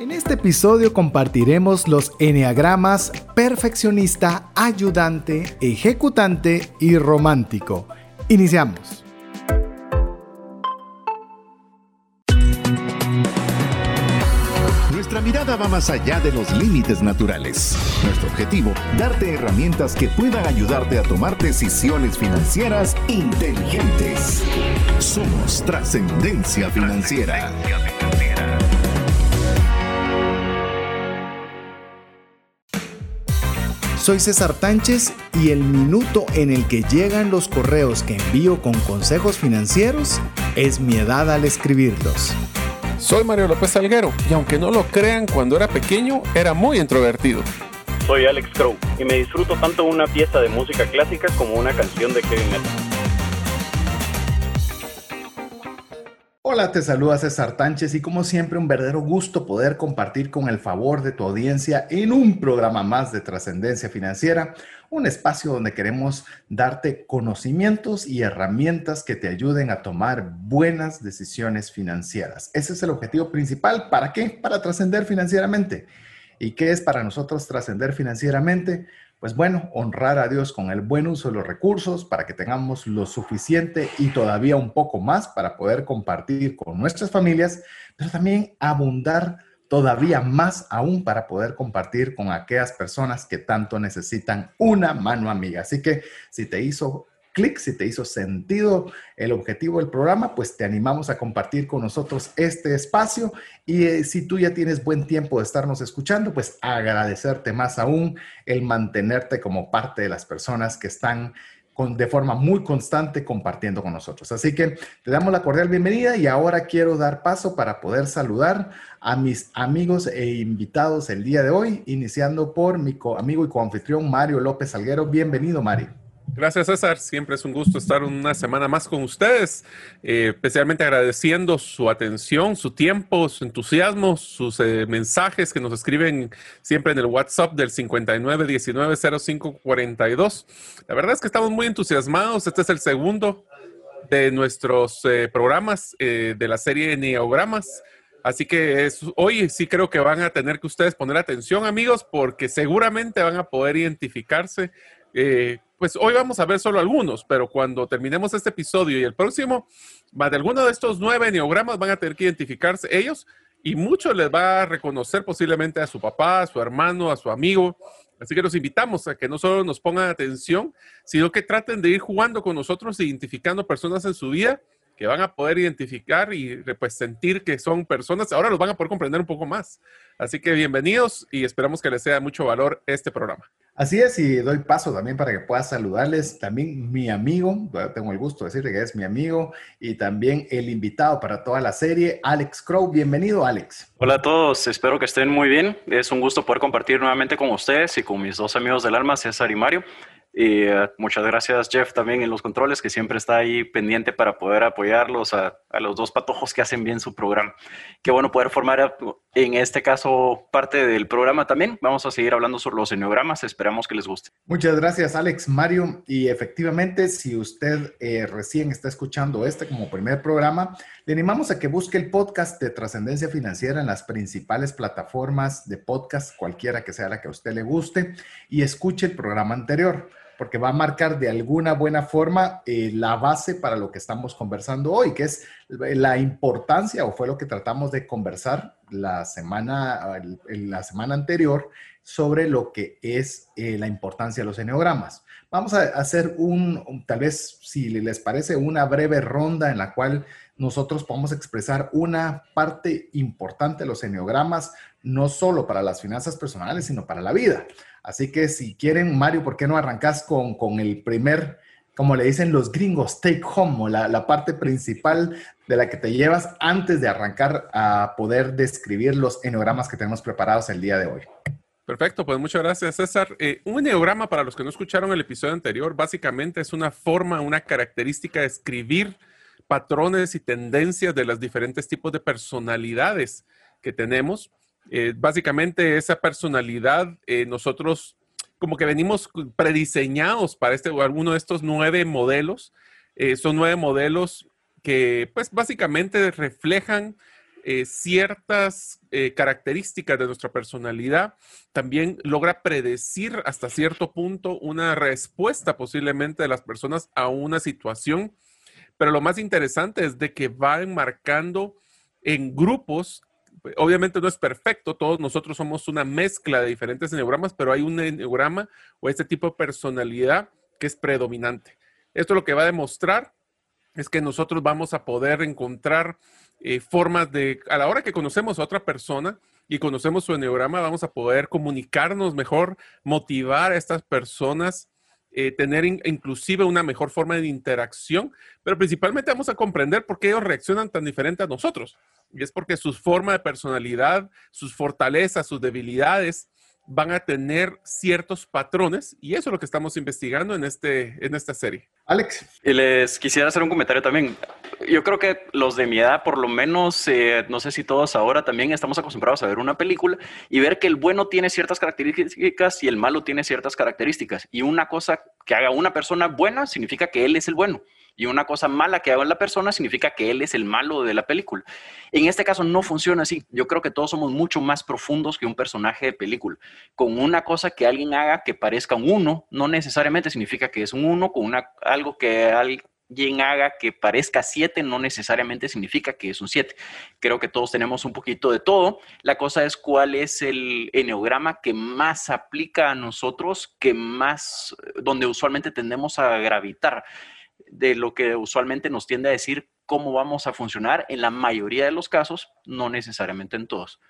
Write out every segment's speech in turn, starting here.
En este episodio compartiremos los enneagramas perfeccionista, ayudante, ejecutante y romántico. Iniciamos. Nuestra mirada va más allá de los límites naturales. Nuestro objetivo, darte herramientas que puedan ayudarte a tomar decisiones financieras inteligentes. Somos trascendencia financiera. Soy César Tánchez y el minuto en el que llegan los correos que envío con consejos financieros es mi edad al escribirlos. Soy Mario López Salguero y aunque no lo crean, cuando era pequeño era muy introvertido. Soy Alex Crow y me disfruto tanto una pieza de música clásica como una canción de Kevin Metal. Hola, te saluda César Tánchez y como siempre un verdadero gusto poder compartir con el favor de tu audiencia en un programa más de trascendencia financiera, un espacio donde queremos darte conocimientos y herramientas que te ayuden a tomar buenas decisiones financieras. Ese es el objetivo principal. ¿Para qué? Para trascender financieramente. ¿Y qué es para nosotros trascender financieramente? Pues bueno, honrar a Dios con el buen uso de los recursos para que tengamos lo suficiente y todavía un poco más para poder compartir con nuestras familias, pero también abundar todavía más aún para poder compartir con aquellas personas que tanto necesitan una mano amiga. Así que si te hizo clic, si te hizo sentido el objetivo del programa, pues te animamos a compartir con nosotros este espacio y eh, si tú ya tienes buen tiempo de estarnos escuchando, pues agradecerte más aún el mantenerte como parte de las personas que están con, de forma muy constante compartiendo con nosotros. Así que te damos la cordial bienvenida y ahora quiero dar paso para poder saludar a mis amigos e invitados el día de hoy, iniciando por mi amigo y coanfitrión Mario López Salguero. Bienvenido, Mario. Gracias, César. Siempre es un gusto estar una semana más con ustedes, eh, especialmente agradeciendo su atención, su tiempo, su entusiasmo, sus eh, mensajes que nos escriben siempre en el WhatsApp del 59190542. La verdad es que estamos muy entusiasmados. Este es el segundo de nuestros eh, programas de la serie Neogramas. Así que hoy sí creo que van a tener que ustedes poner atención, amigos, porque seguramente van a poder identificarse pues hoy vamos a ver solo algunos, pero cuando terminemos este episodio y el próximo, de alguno de estos nueve neogramas van a tener que identificarse ellos y muchos les va a reconocer posiblemente a su papá, a su hermano, a su amigo. Así que los invitamos a que no solo nos pongan atención, sino que traten de ir jugando con nosotros, identificando personas en su vida que van a poder identificar y pues, sentir que son personas, ahora los van a poder comprender un poco más. Así que bienvenidos y esperamos que les sea mucho valor este programa. Así es, y doy paso también para que pueda saludarles también mi amigo, tengo el gusto de decirle que es mi amigo, y también el invitado para toda la serie, Alex Crow. Bienvenido, Alex. Hola a todos, espero que estén muy bien. Es un gusto poder compartir nuevamente con ustedes y con mis dos amigos del alma, César y Mario. Y eh, muchas gracias, Jeff, también en los controles, que siempre está ahí pendiente para poder apoyarlos a, los dos patojos que hacen bien su programa. Qué bueno poder formar, en este caso, parte del programa también. Vamos a seguir hablando sobre los enneogramas. Esperamos que les guste. Muchas gracias, Alex, Mario. Y efectivamente, si usted eh, recién está escuchando este como primer programa, le animamos a que busque el podcast de Trascendencia Financiera en las principales plataformas de podcast, cualquiera que sea la que a usted le guste, y escuche el programa anterior porque va a marcar de alguna buena forma eh, la base para lo que estamos conversando hoy, que es la importancia, o fue lo que tratamos de conversar la semana, la semana anterior, sobre lo que es eh, la importancia de los eneogramas. Vamos a hacer un, tal vez, si les parece, una breve ronda en la cual nosotros podemos expresar una parte importante de los eneogramas, no solo para las finanzas personales, sino para la vida. Así que si quieren, Mario, ¿por qué no arrancas con, con el primer, como le dicen los gringos, take home, la, la, parte principal de la que te llevas antes de arrancar a poder describir los eneogramas que tenemos preparados el día de hoy? Perfecto, pues muchas gracias, César. Eh, un eneograma, para los que no escucharon el episodio anterior, básicamente es una forma, una característica de escribir patrones y tendencias de los diferentes tipos de personalidades que tenemos. Eh, básicamente esa personalidad, eh, nosotros como que venimos prediseñados para este, alguno de estos nueve modelos. Eh, son nueve modelos que pues básicamente reflejan eh, ciertas características de nuestra personalidad, también logra predecir hasta cierto punto una respuesta posiblemente de las personas a una situación. Pero lo más interesante es de que va enmarcando en grupos obviamente no es perfecto, todos nosotros somos una mezcla de diferentes enneagramas, pero hay un enneagrama o este tipo de personalidad que es predominante. Esto lo que va a demostrar es que nosotros vamos a poder encontrar eh, formas de, a la hora que conocemos a otra persona y conocemos su enneagrama, vamos a poder comunicarnos mejor, motivar a estas personas, eh, tener inclusive una mejor forma de interacción, pero principalmente vamos a comprender por qué ellos reaccionan tan diferente a nosotros. Y es porque su forma de personalidad, sus fortalezas, sus debilidades, van a tener ciertos patrones y eso es lo que estamos investigando en, este, en esta serie. Alex. Y les quisiera hacer un comentario también. Yo creo que los de mi edad, por lo menos, eh, no sé si todos ahora también estamos acostumbrados a ver una película y ver que el bueno tiene ciertas características y el malo tiene ciertas características. Y una cosa que haga una persona buena significa que él es el bueno y una cosa mala que haga la persona significa que él es el malo de la película. En este caso no funciona así. Yo creo que todos somos mucho más profundos que un personaje de película. Con una cosa que alguien haga que parezca un uno, no necesariamente significa que es un uno, con una, algo que alguien haga que parezca siete no necesariamente significa que es un siete. Creo que todos tenemos un poquito de todo. La cosa es cuál es el eneograma que más aplica a nosotros, que más, donde usualmente tendemos a gravitar de lo que usualmente nos tiende a decir cómo vamos a funcionar en la mayoría de los casos, no necesariamente en todos.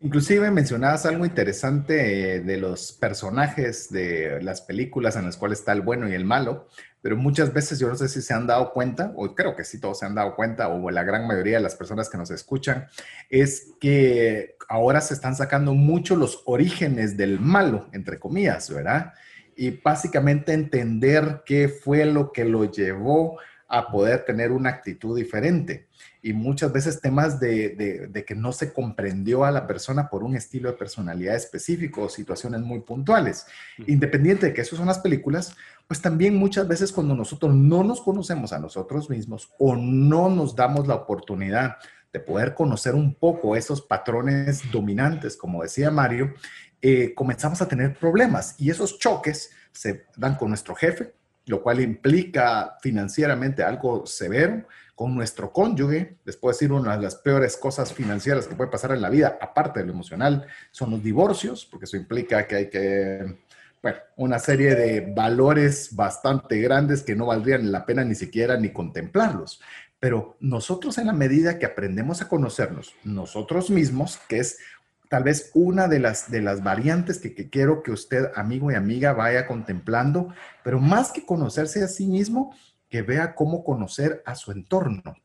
Inclusive mencionabas algo interesante eh, de los personajes de las películas en las cuales está el bueno y el malo, pero muchas veces yo no sé si se han dado cuenta, o creo que sí todos se han dado cuenta, o la gran mayoría de las personas que nos escuchan, es que ahora se están sacando mucho los orígenes del malo, entre comillas, ¿verdad? Y básicamente entender qué fue lo que lo llevó a poder tener una actitud diferente. Y muchas veces temas de, que no se comprendió a la persona por un estilo de personalidad específico o situaciones muy puntuales. Independiente de que eso son las películas, pues también muchas veces cuando nosotros no nos conocemos a nosotros mismos o no nos damos la oportunidad de poder conocer un poco esos patrones dominantes, como decía Mario, eh, comenzamos a tener problemas y esos choques se dan con nuestro jefe, lo cual implica financieramente algo severo, con nuestro cónyuge, les puedo decir una de las peores cosas financieras que puede pasar en la vida, aparte de lo emocional, son los divorcios, porque eso implica que hay que, bueno, una serie de valores bastante grandes que no valdrían la pena ni siquiera ni contemplarlos. Pero nosotros en la medida que aprendemos a conocernos nosotros mismos, que es tal vez una de las, de las variantes que, que, quiero que usted, amigo y amiga, vaya contemplando, pero más que conocerse a sí mismo, que vea cómo conocer a su entorno,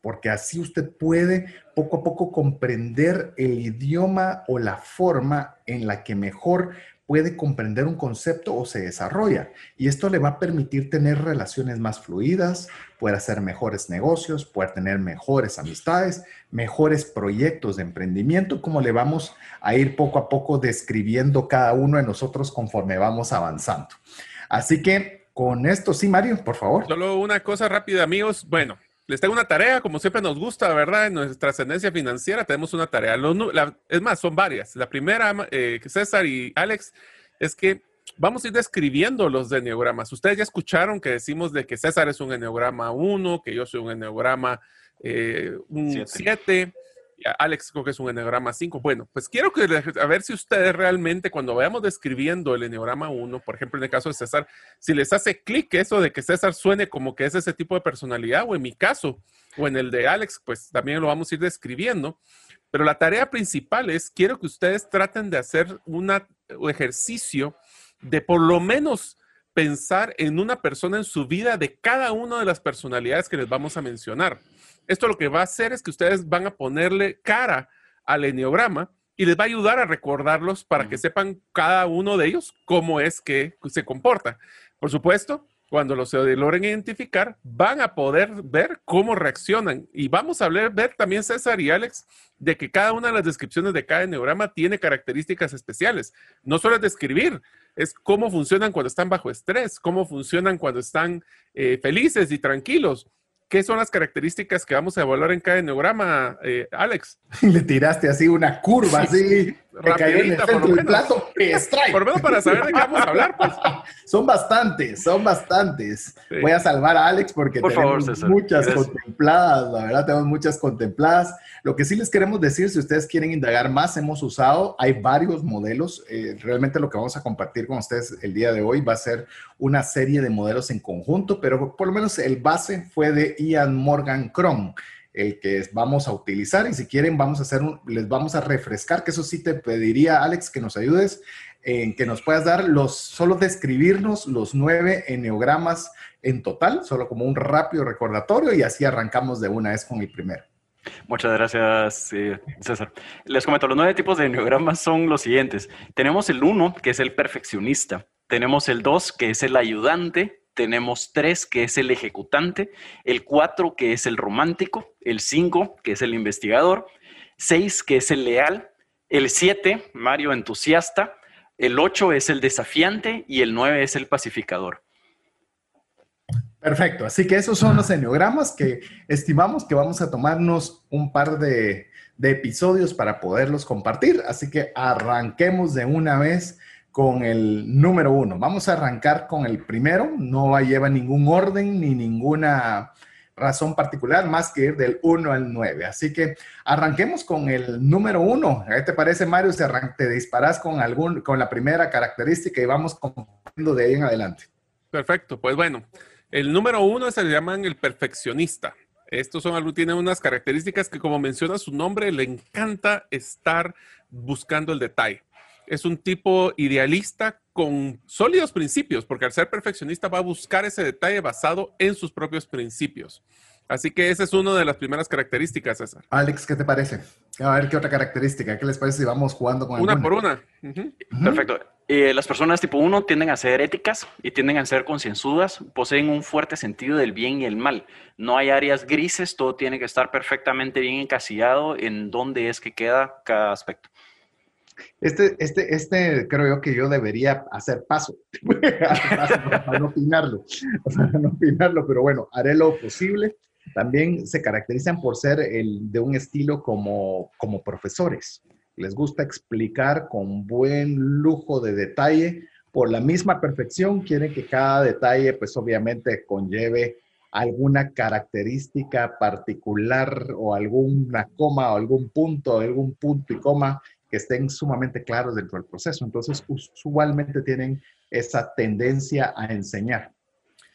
porque así usted puede poco a poco comprender el idioma o la forma en la que mejor puede comprender un concepto o se desarrolla. Y esto le va a permitir tener relaciones más fluidas, poder hacer mejores negocios, poder tener mejores amistades, mejores proyectos de emprendimiento, como le vamos a ir poco a poco describiendo cada uno de nosotros conforme vamos avanzando. Así que con esto, sí, Mario, por favor. Solo una cosa rápida, amigos. Bueno, les tengo una tarea, como siempre nos gusta, ¿verdad? En nuestra trascendencia financiera tenemos una tarea. es más, son varias. La primera, eh, César y Alex, es que vamos a ir describiendo los enneagramas. Ustedes ya escucharon que decimos de que César es un enneagrama 1, que yo soy un enneagrama 7. Eh, Alex creo que es un enneagrama 5. Bueno, pues quiero que a ver si ustedes realmente cuando vayamos describiendo el enneagrama 1, por ejemplo, en el caso de César, si les hace clic eso de que César suene como que es ese tipo de personalidad, o en mi caso, o en el de Alex, pues también lo vamos a ir describiendo. Pero la tarea principal es, quiero que ustedes traten de hacer un ejercicio de por lo menos pensar en una persona en su vida de cada una de las personalidades que les vamos a mencionar. Esto lo que va a hacer es que ustedes van a ponerle cara al enneograma y les va a ayudar a recordarlos para que sepan cada uno de ellos cómo es que se comporta. Por supuesto, cuando los logren identificar, van a poder ver cómo reaccionan. Y vamos a ver, ver también, César y Alex, de que cada una de las descripciones de cada enneograma tiene características especiales. No solo es describir, es cómo funcionan cuando están bajo estrés, cómo funcionan cuando están eh, felices y tranquilos ¿Qué son las características que vamos a evaluar en cada enneograma, eh, Alex? Le tiraste así una curva, así. Rapidita, por lo menos. Por lo menos para saber de qué vamos a hablar, pues. son bastantes, son bastantes. Voy a salvar a Alex porque tenemos muchas contempladas, la verdad, tenemos muchas contempladas. Lo que sí les queremos decir, si ustedes quieren indagar más, hemos usado, hay varios modelos. Eh, realmente lo que vamos a compartir con ustedes el día de hoy va a ser una serie de modelos en conjunto, pero por lo menos el base fue de Ian Morgan Chrome el que vamos a utilizar y si quieren vamos a hacer un, les vamos a refrescar, que eso sí te pediría Alex que nos ayudes en que nos puedas dar los, solo describirnos los nueve eneogramas en total, solo como un rápido recordatorio y así arrancamos de una vez con el primero. Muchas gracias, eh, César. Les comento, los nueve tipos de eneogramas son los siguientes. Tenemos el uno, que es el perfeccionista. Tenemos el dos, que es el ayudante tenemos tres, que es el ejecutante, el cuatro, que es el romántico, el cinco, que es el investigador, seis, que es el leal, el siete, Mario entusiasta, el ocho es el desafiante y el nueve es el pacificador. Perfecto, así que esos son los enneogramas que estimamos que vamos a tomarnos un par de, de episodios para poderlos compartir, así que arranquemos de una vez con el número uno. Vamos a arrancar con el primero. No lleva ningún orden ni ninguna razón particular más que ir del 1 al 9. Así que arranquemos con el número uno. ¿Qué te parece, Mario? Si te disparas con, algún, con la primera característica y vamos compartiendo de ahí en adelante. Perfecto. Pues bueno, el número uno se le llaman el perfeccionista. Estos son, tienen unas características que, como menciona su nombre, le encanta estar buscando el detalle es un tipo idealista con sólidos principios, porque al ser perfeccionista va a buscar ese detalle basado en sus propios principios. Así que esa es una de las primeras características, César. Alex, ¿qué te parece? A ver qué otra característica, ¿qué les parece si vamos jugando con Una por una. Perfecto. Eh, las personas tipo 1 tienden a ser éticas y tienden a ser concienzudas, poseen un fuerte sentido del bien y el mal. No hay áreas grises, todo tiene que estar perfectamente bien encasillado en dónde es que queda cada aspecto. Este, este, este creo yo que yo debería hacer paso, para no opinarlo, opinarlo, pero bueno, haré lo posible. También se caracterizan por ser el, de un estilo como, como profesores. Les gusta explicar con buen lujo de detalle, por la misma perfección, quieren que cada detalle, pues obviamente, conlleve alguna característica particular o alguna coma o algún punto, algún punto y coma estén sumamente claros dentro del proceso. Entonces, usualmente tienen esa tendencia a enseñar.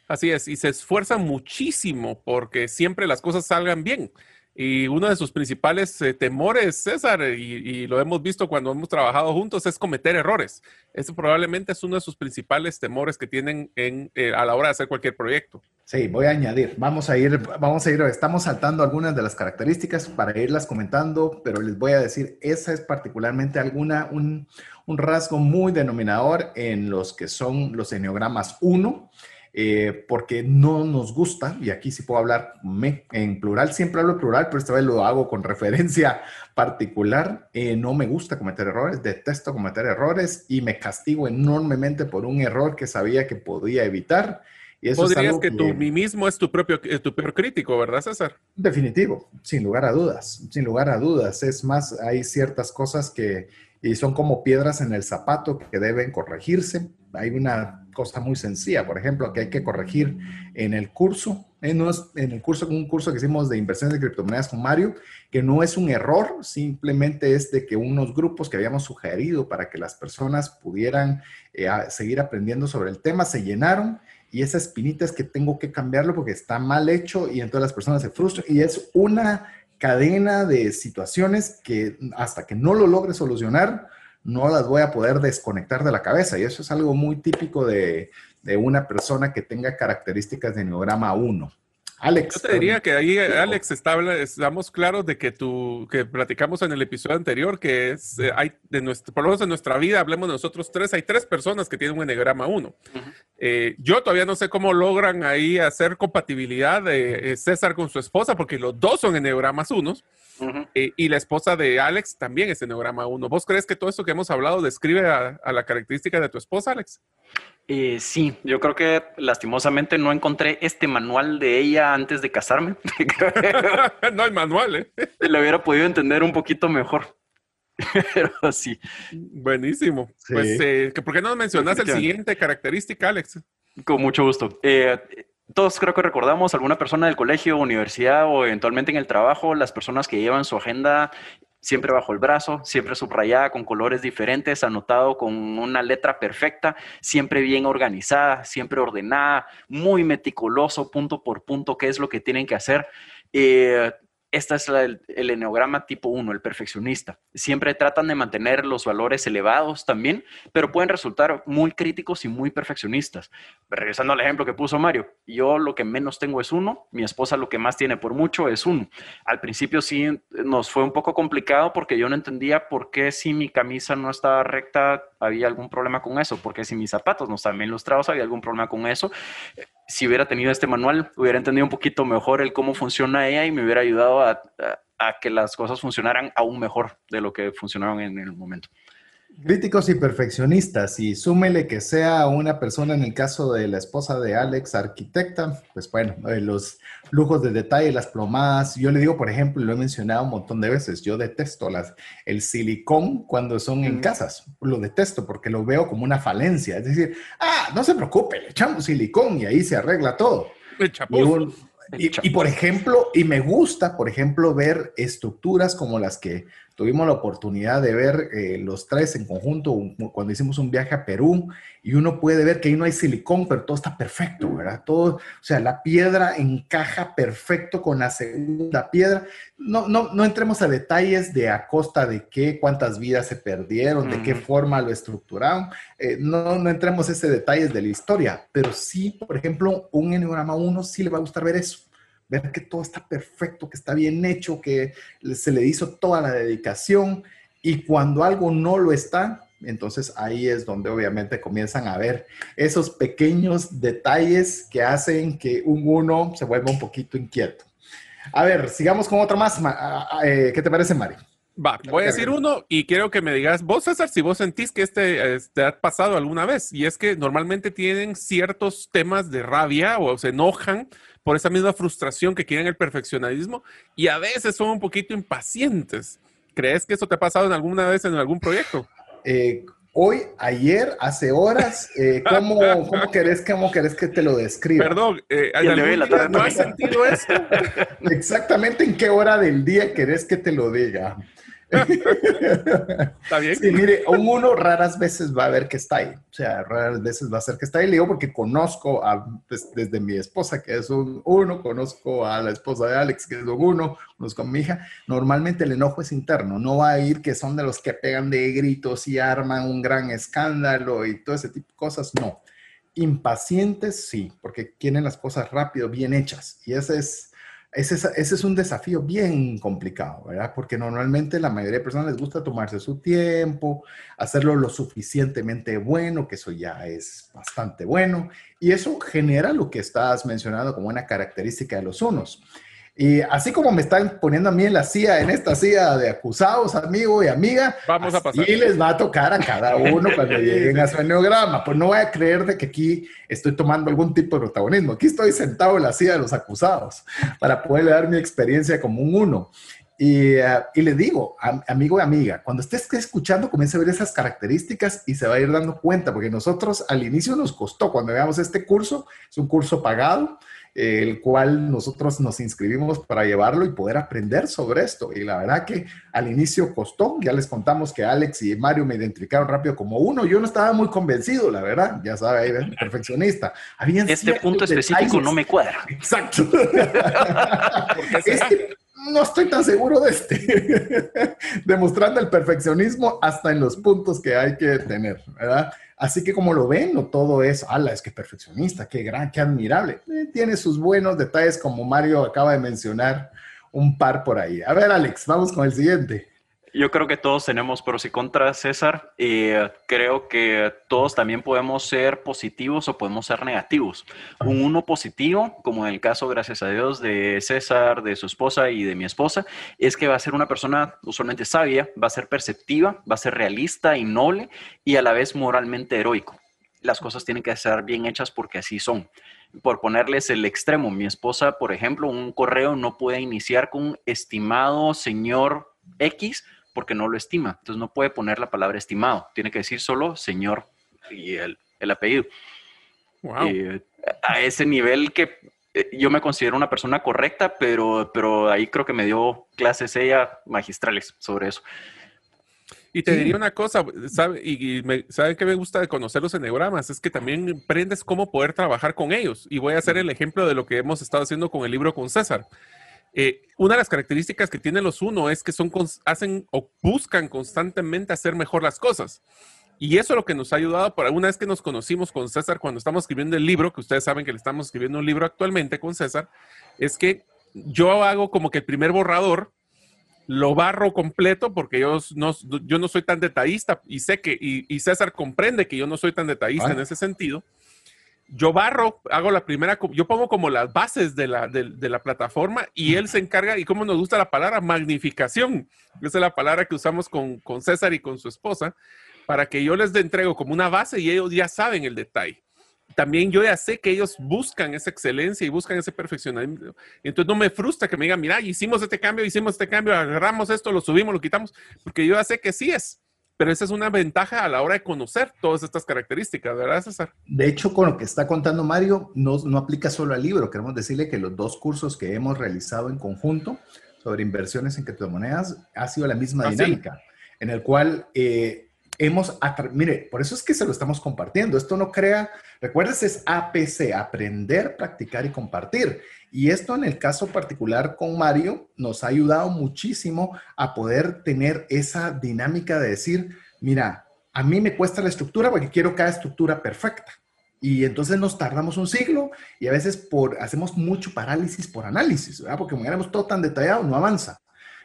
Así es, y se esfuerzan muchísimo porque siempre las cosas salgan bien. Y uno de sus principales eh, temores, César, y, lo hemos visto cuando hemos trabajado juntos, es cometer errores. Eso probablemente es uno de sus principales temores que tienen en, eh, a la hora de hacer cualquier proyecto. Sí, voy a añadir, vamos a ir, vamos a ir, estamos saltando algunas de las características para irlas comentando, pero les voy a decir, esa es particularmente alguna, un, un rasgo muy denominador en los que son los enneogramas 1 eh, porque no nos gusta, y aquí sí puedo hablar me, en plural, siempre hablo plural, pero esta vez lo hago con referencia particular, eh, no me gusta cometer errores, detesto cometer errores y me castigo enormemente por un error que sabía que podía evitar. Y eso dirías que, tú mismo es tu propio eh, tu peor crítico, ¿verdad, César? Definitivo, sin lugar a dudas, sin lugar a dudas. Es más, hay ciertas cosas que y son como piedras en el zapato que deben corregirse. Hay una cosa muy sencilla, por ejemplo, que hay que corregir en el curso, en, en el curso, un curso que hicimos de inversiones de criptomonedas con Mario, que no es un error, simplemente es de que unos grupos que habíamos sugerido para que las personas pudieran eh, seguir aprendiendo sobre el tema se llenaron y esa espinita es que tengo que cambiarlo porque está mal hecho y entonces las personas se frustran y es una cadena de situaciones que hasta que no lo logre solucionar, no las voy a poder desconectar de la cabeza. Y eso es algo muy típico de, una persona que tenga características de neograma 1. Alex. Yo te diría que ahí, Alex, estamos claros de que tú, que platicamos en el episodio anterior, que es, eh, hay de nuestro, por lo menos en nuestra vida, hablemos de nosotros tres, hay tres personas que tienen un enneagrama 1. Eh, yo todavía no sé cómo logran ahí hacer compatibilidad de eh, César con su esposa, porque los dos son enneagramas 1. Eh, y la esposa de Alex también es Enneagrama 1. ¿Vos crees que todo esto que hemos hablado describe a, la característica de tu esposa, Alex? Eh, sí, yo creo que lastimosamente no encontré este manual de ella antes de casarme. no hay manual, ¿eh? Lo hubiera podido entender un poquito mejor. Pero sí. Buenísimo. Pues, eh, ¿por qué no mencionas el siguiente característica, Alex? Con mucho gusto. Eh, todos creo que recordamos alguna persona del colegio, universidad o eventualmente en el trabajo, las personas que llevan su agenda siempre bajo el brazo, siempre subrayada con colores diferentes, anotado con una letra perfecta, siempre bien organizada, siempre ordenada, muy meticuloso, punto por punto, qué es lo que tienen que hacer. Eh, esta es el, el, eneograma tipo 1, el perfeccionista. Siempre tratan de mantener los valores elevados también, pero pueden resultar muy críticos y muy perfeccionistas. Regresando al ejemplo que puso Mario, yo lo que menos tengo es uno, mi esposa lo que más tiene por mucho es uno. Al principio sí nos fue un poco complicado porque yo no entendía por qué si mi camisa no estaba recta había algún problema con eso, porque si mis zapatos no estaban bien lustrados había algún problema con eso si hubiera tenido este manual, hubiera entendido un poquito mejor el cómo funciona ella y me hubiera ayudado a, que las cosas funcionaran aún mejor de lo que funcionaron en el momento. Críticos y perfeccionistas, y súmele que sea una persona, en el caso de la esposa de Alex, arquitecta, pues bueno, eh, los lujos de detalle, las plomadas, yo le digo, por ejemplo, lo he mencionado un montón de veces, yo detesto las, el silicón cuando son en casas, lo detesto porque lo veo como una falencia, es decir, ah, no se preocupe, le echamos silicón y ahí se arregla todo. Y, y, por ejemplo, y me gusta, por ejemplo, ver estructuras como las que tuvimos la oportunidad de ver eh, los tres en conjunto cuando hicimos un viaje a Perú y uno puede ver que ahí no hay silicón, pero todo está perfecto, ¿verdad? Todo, o sea, la piedra encaja perfecto con la segunda piedra. No, no, no entremos a detalles de a costa de qué, cuántas vidas se perdieron, de qué forma lo estructuraron. Eh, no, no entremos a ese detalles de la historia, pero sí, por ejemplo, un Enneagrama 1 sí le va a gustar ver eso ver que todo está perfecto, que está bien hecho, que se le hizo toda la dedicación y cuando algo no lo está, entonces ahí es donde obviamente comienzan a ver esos pequeños detalles que hacen que un uno se vuelva un poquito inquieto. A ver, sigamos con otro más. Eh, ¿Qué te parece, Mario? Va, voy a decir uno y quiero que me digas, vos César, si vos sentís que este, este, ha pasado alguna vez, y es que normalmente tienen ciertos temas de rabia o se enojan por esa misma frustración que quieren el perfeccionismo y a veces son un poquito impacientes. ¿Crees que eso te ha pasado en alguna vez en algún proyecto? Eh, hoy, ayer, hace horas, eh, ¿cómo, cómo, querés, ¿cómo querés que te lo describa? Perdón, eh, ¿no has sentido eso? Exactamente en qué hora del día querés que te lo diga. ¿Está bien? Sí, mire, un uno raras veces va a ver que está ahí. O sea, raras veces va a ser que está ahí. Le digo porque conozco a, desde mi esposa, que es un uno, conozco a la esposa de Alex, que es un uno, conozco a mi hija. Normalmente el enojo es interno. No va a ir que son de los que pegan de gritos y arman un gran escándalo y todo ese tipo de cosas. No. Impacientes, sí, porque quieren las cosas rápido, bien hechas. Y ese es ese es, un desafío bien complicado, ¿verdad? Porque normalmente la mayoría de personas les gusta tomarse su tiempo, hacerlo lo suficientemente bueno, que eso ya es bastante bueno, y eso genera lo que estás mencionando como una característica de los unos. Y así como me están poniendo a mí en la silla, en esta silla de acusados, amigo y amiga, Vamos a pasar. y les va a tocar a cada uno cuando lleguen a su neograma. Pues no voy a creer de que aquí estoy tomando algún tipo de protagonismo. Aquí estoy sentado en la silla de los acusados para poder dar mi experiencia como un uno. Y, uh, y, le digo, amigo y amiga, cuando estés escuchando, comienza a ver esas características y se va a ir dando cuenta, porque nosotros al inicio nos costó, cuando veamos este curso, es un curso pagado, el cual nosotros nos inscribimos para llevarlo y poder aprender sobre esto. Y la verdad que al inicio costó, ya les contamos que Alex y Mario me identificaron rápido como uno, yo no estaba muy convencido, la verdad, ya sabe, ahí perfeccionista. este punto específico no me cuadra. Exacto. no estoy tan seguro de este, demostrando el perfeccionismo hasta en los puntos que hay que tener, ¿verdad? Así que como lo ven, no todo es, ala, es que perfeccionista, qué gran, qué admirable. Eh, tiene sus buenos detalles como Mario acaba de mencionar un par por ahí. A ver, Alex, vamos con el siguiente. Yo creo que todos tenemos pros y contras, César. y creo que todos también podemos ser positivos o podemos ser negativos. Un uno positivo, como en el caso, gracias a Dios, de César, de su esposa y de mi esposa, es que va a ser una persona usualmente sabia, va a ser perceptiva, va a ser realista y noble y a la vez moralmente heroico. Las cosas tienen que ser bien hechas porque así son por ponerles el extremo, mi esposa, por ejemplo, un correo no puede iniciar con estimado señor X porque no lo estima. Entonces no puede poner la palabra estimado. Tiene que decir solo señor y el, apellido. Eh, a ese nivel que eh, yo me considero una persona correcta, pero, pero ahí creo que me dio clases ella magistrales sobre eso. Y te diría una cosa, ¿sabe? Y, me, ¿saben qué me gusta de conocer los eneogramas? Es que también aprendes cómo poder trabajar con ellos. Y voy a hacer el ejemplo de lo que hemos estado haciendo con el libro con César. Eh, una de las características que tienen los uno es que son, hacen o buscan constantemente hacer mejor las cosas. Y eso es lo que nos ha ayudado, por una vez que nos conocimos con César cuando estamos escribiendo el libro, que ustedes saben que le estamos escribiendo un libro actualmente con César, es que yo hago como que el primer borrador lo barro completo porque yo no, yo no soy tan detallista y sé que, y, César comprende que yo no soy tan detallista en ese sentido. Yo barro, hago la primera, yo pongo como las bases de la, de, la plataforma y él se encarga, y como nos gusta la palabra, magnificación. Esa es la palabra que usamos con, con César y con su esposa, para que yo les entrego como una base y ellos ya saben el detalle también yo ya sé que ellos buscan esa excelencia y buscan ese perfeccionamiento. Entonces no me frustra que me digan, mira, hicimos este cambio, hicimos este cambio, agarramos esto, lo subimos, lo quitamos, porque yo ya sé que sí es. Pero esa es una ventaja a la hora de conocer todas estas características, ¿verdad, César? De hecho, con lo que está contando Mario, no, no aplica solo al libro. Queremos decirle que los dos cursos que hemos realizado en conjunto sobre inversiones en criptomonedas ha sido la misma ah, dinámica, en el cual eh, hemos, mire, por eso es que se lo estamos compartiendo. Esto no crea, recuerdes, es APC, aprender, practicar y compartir. Y esto en el caso particular con Mario nos ha ayudado muchísimo a poder tener esa dinámica de decir, mira, a mí me cuesta la estructura porque quiero cada estructura perfecta. Y entonces nos tardamos un siglo y a veces por, hacemos mucho parálisis por análisis, ¿verdad? Porque como éramos todo tan detallado, no avanza.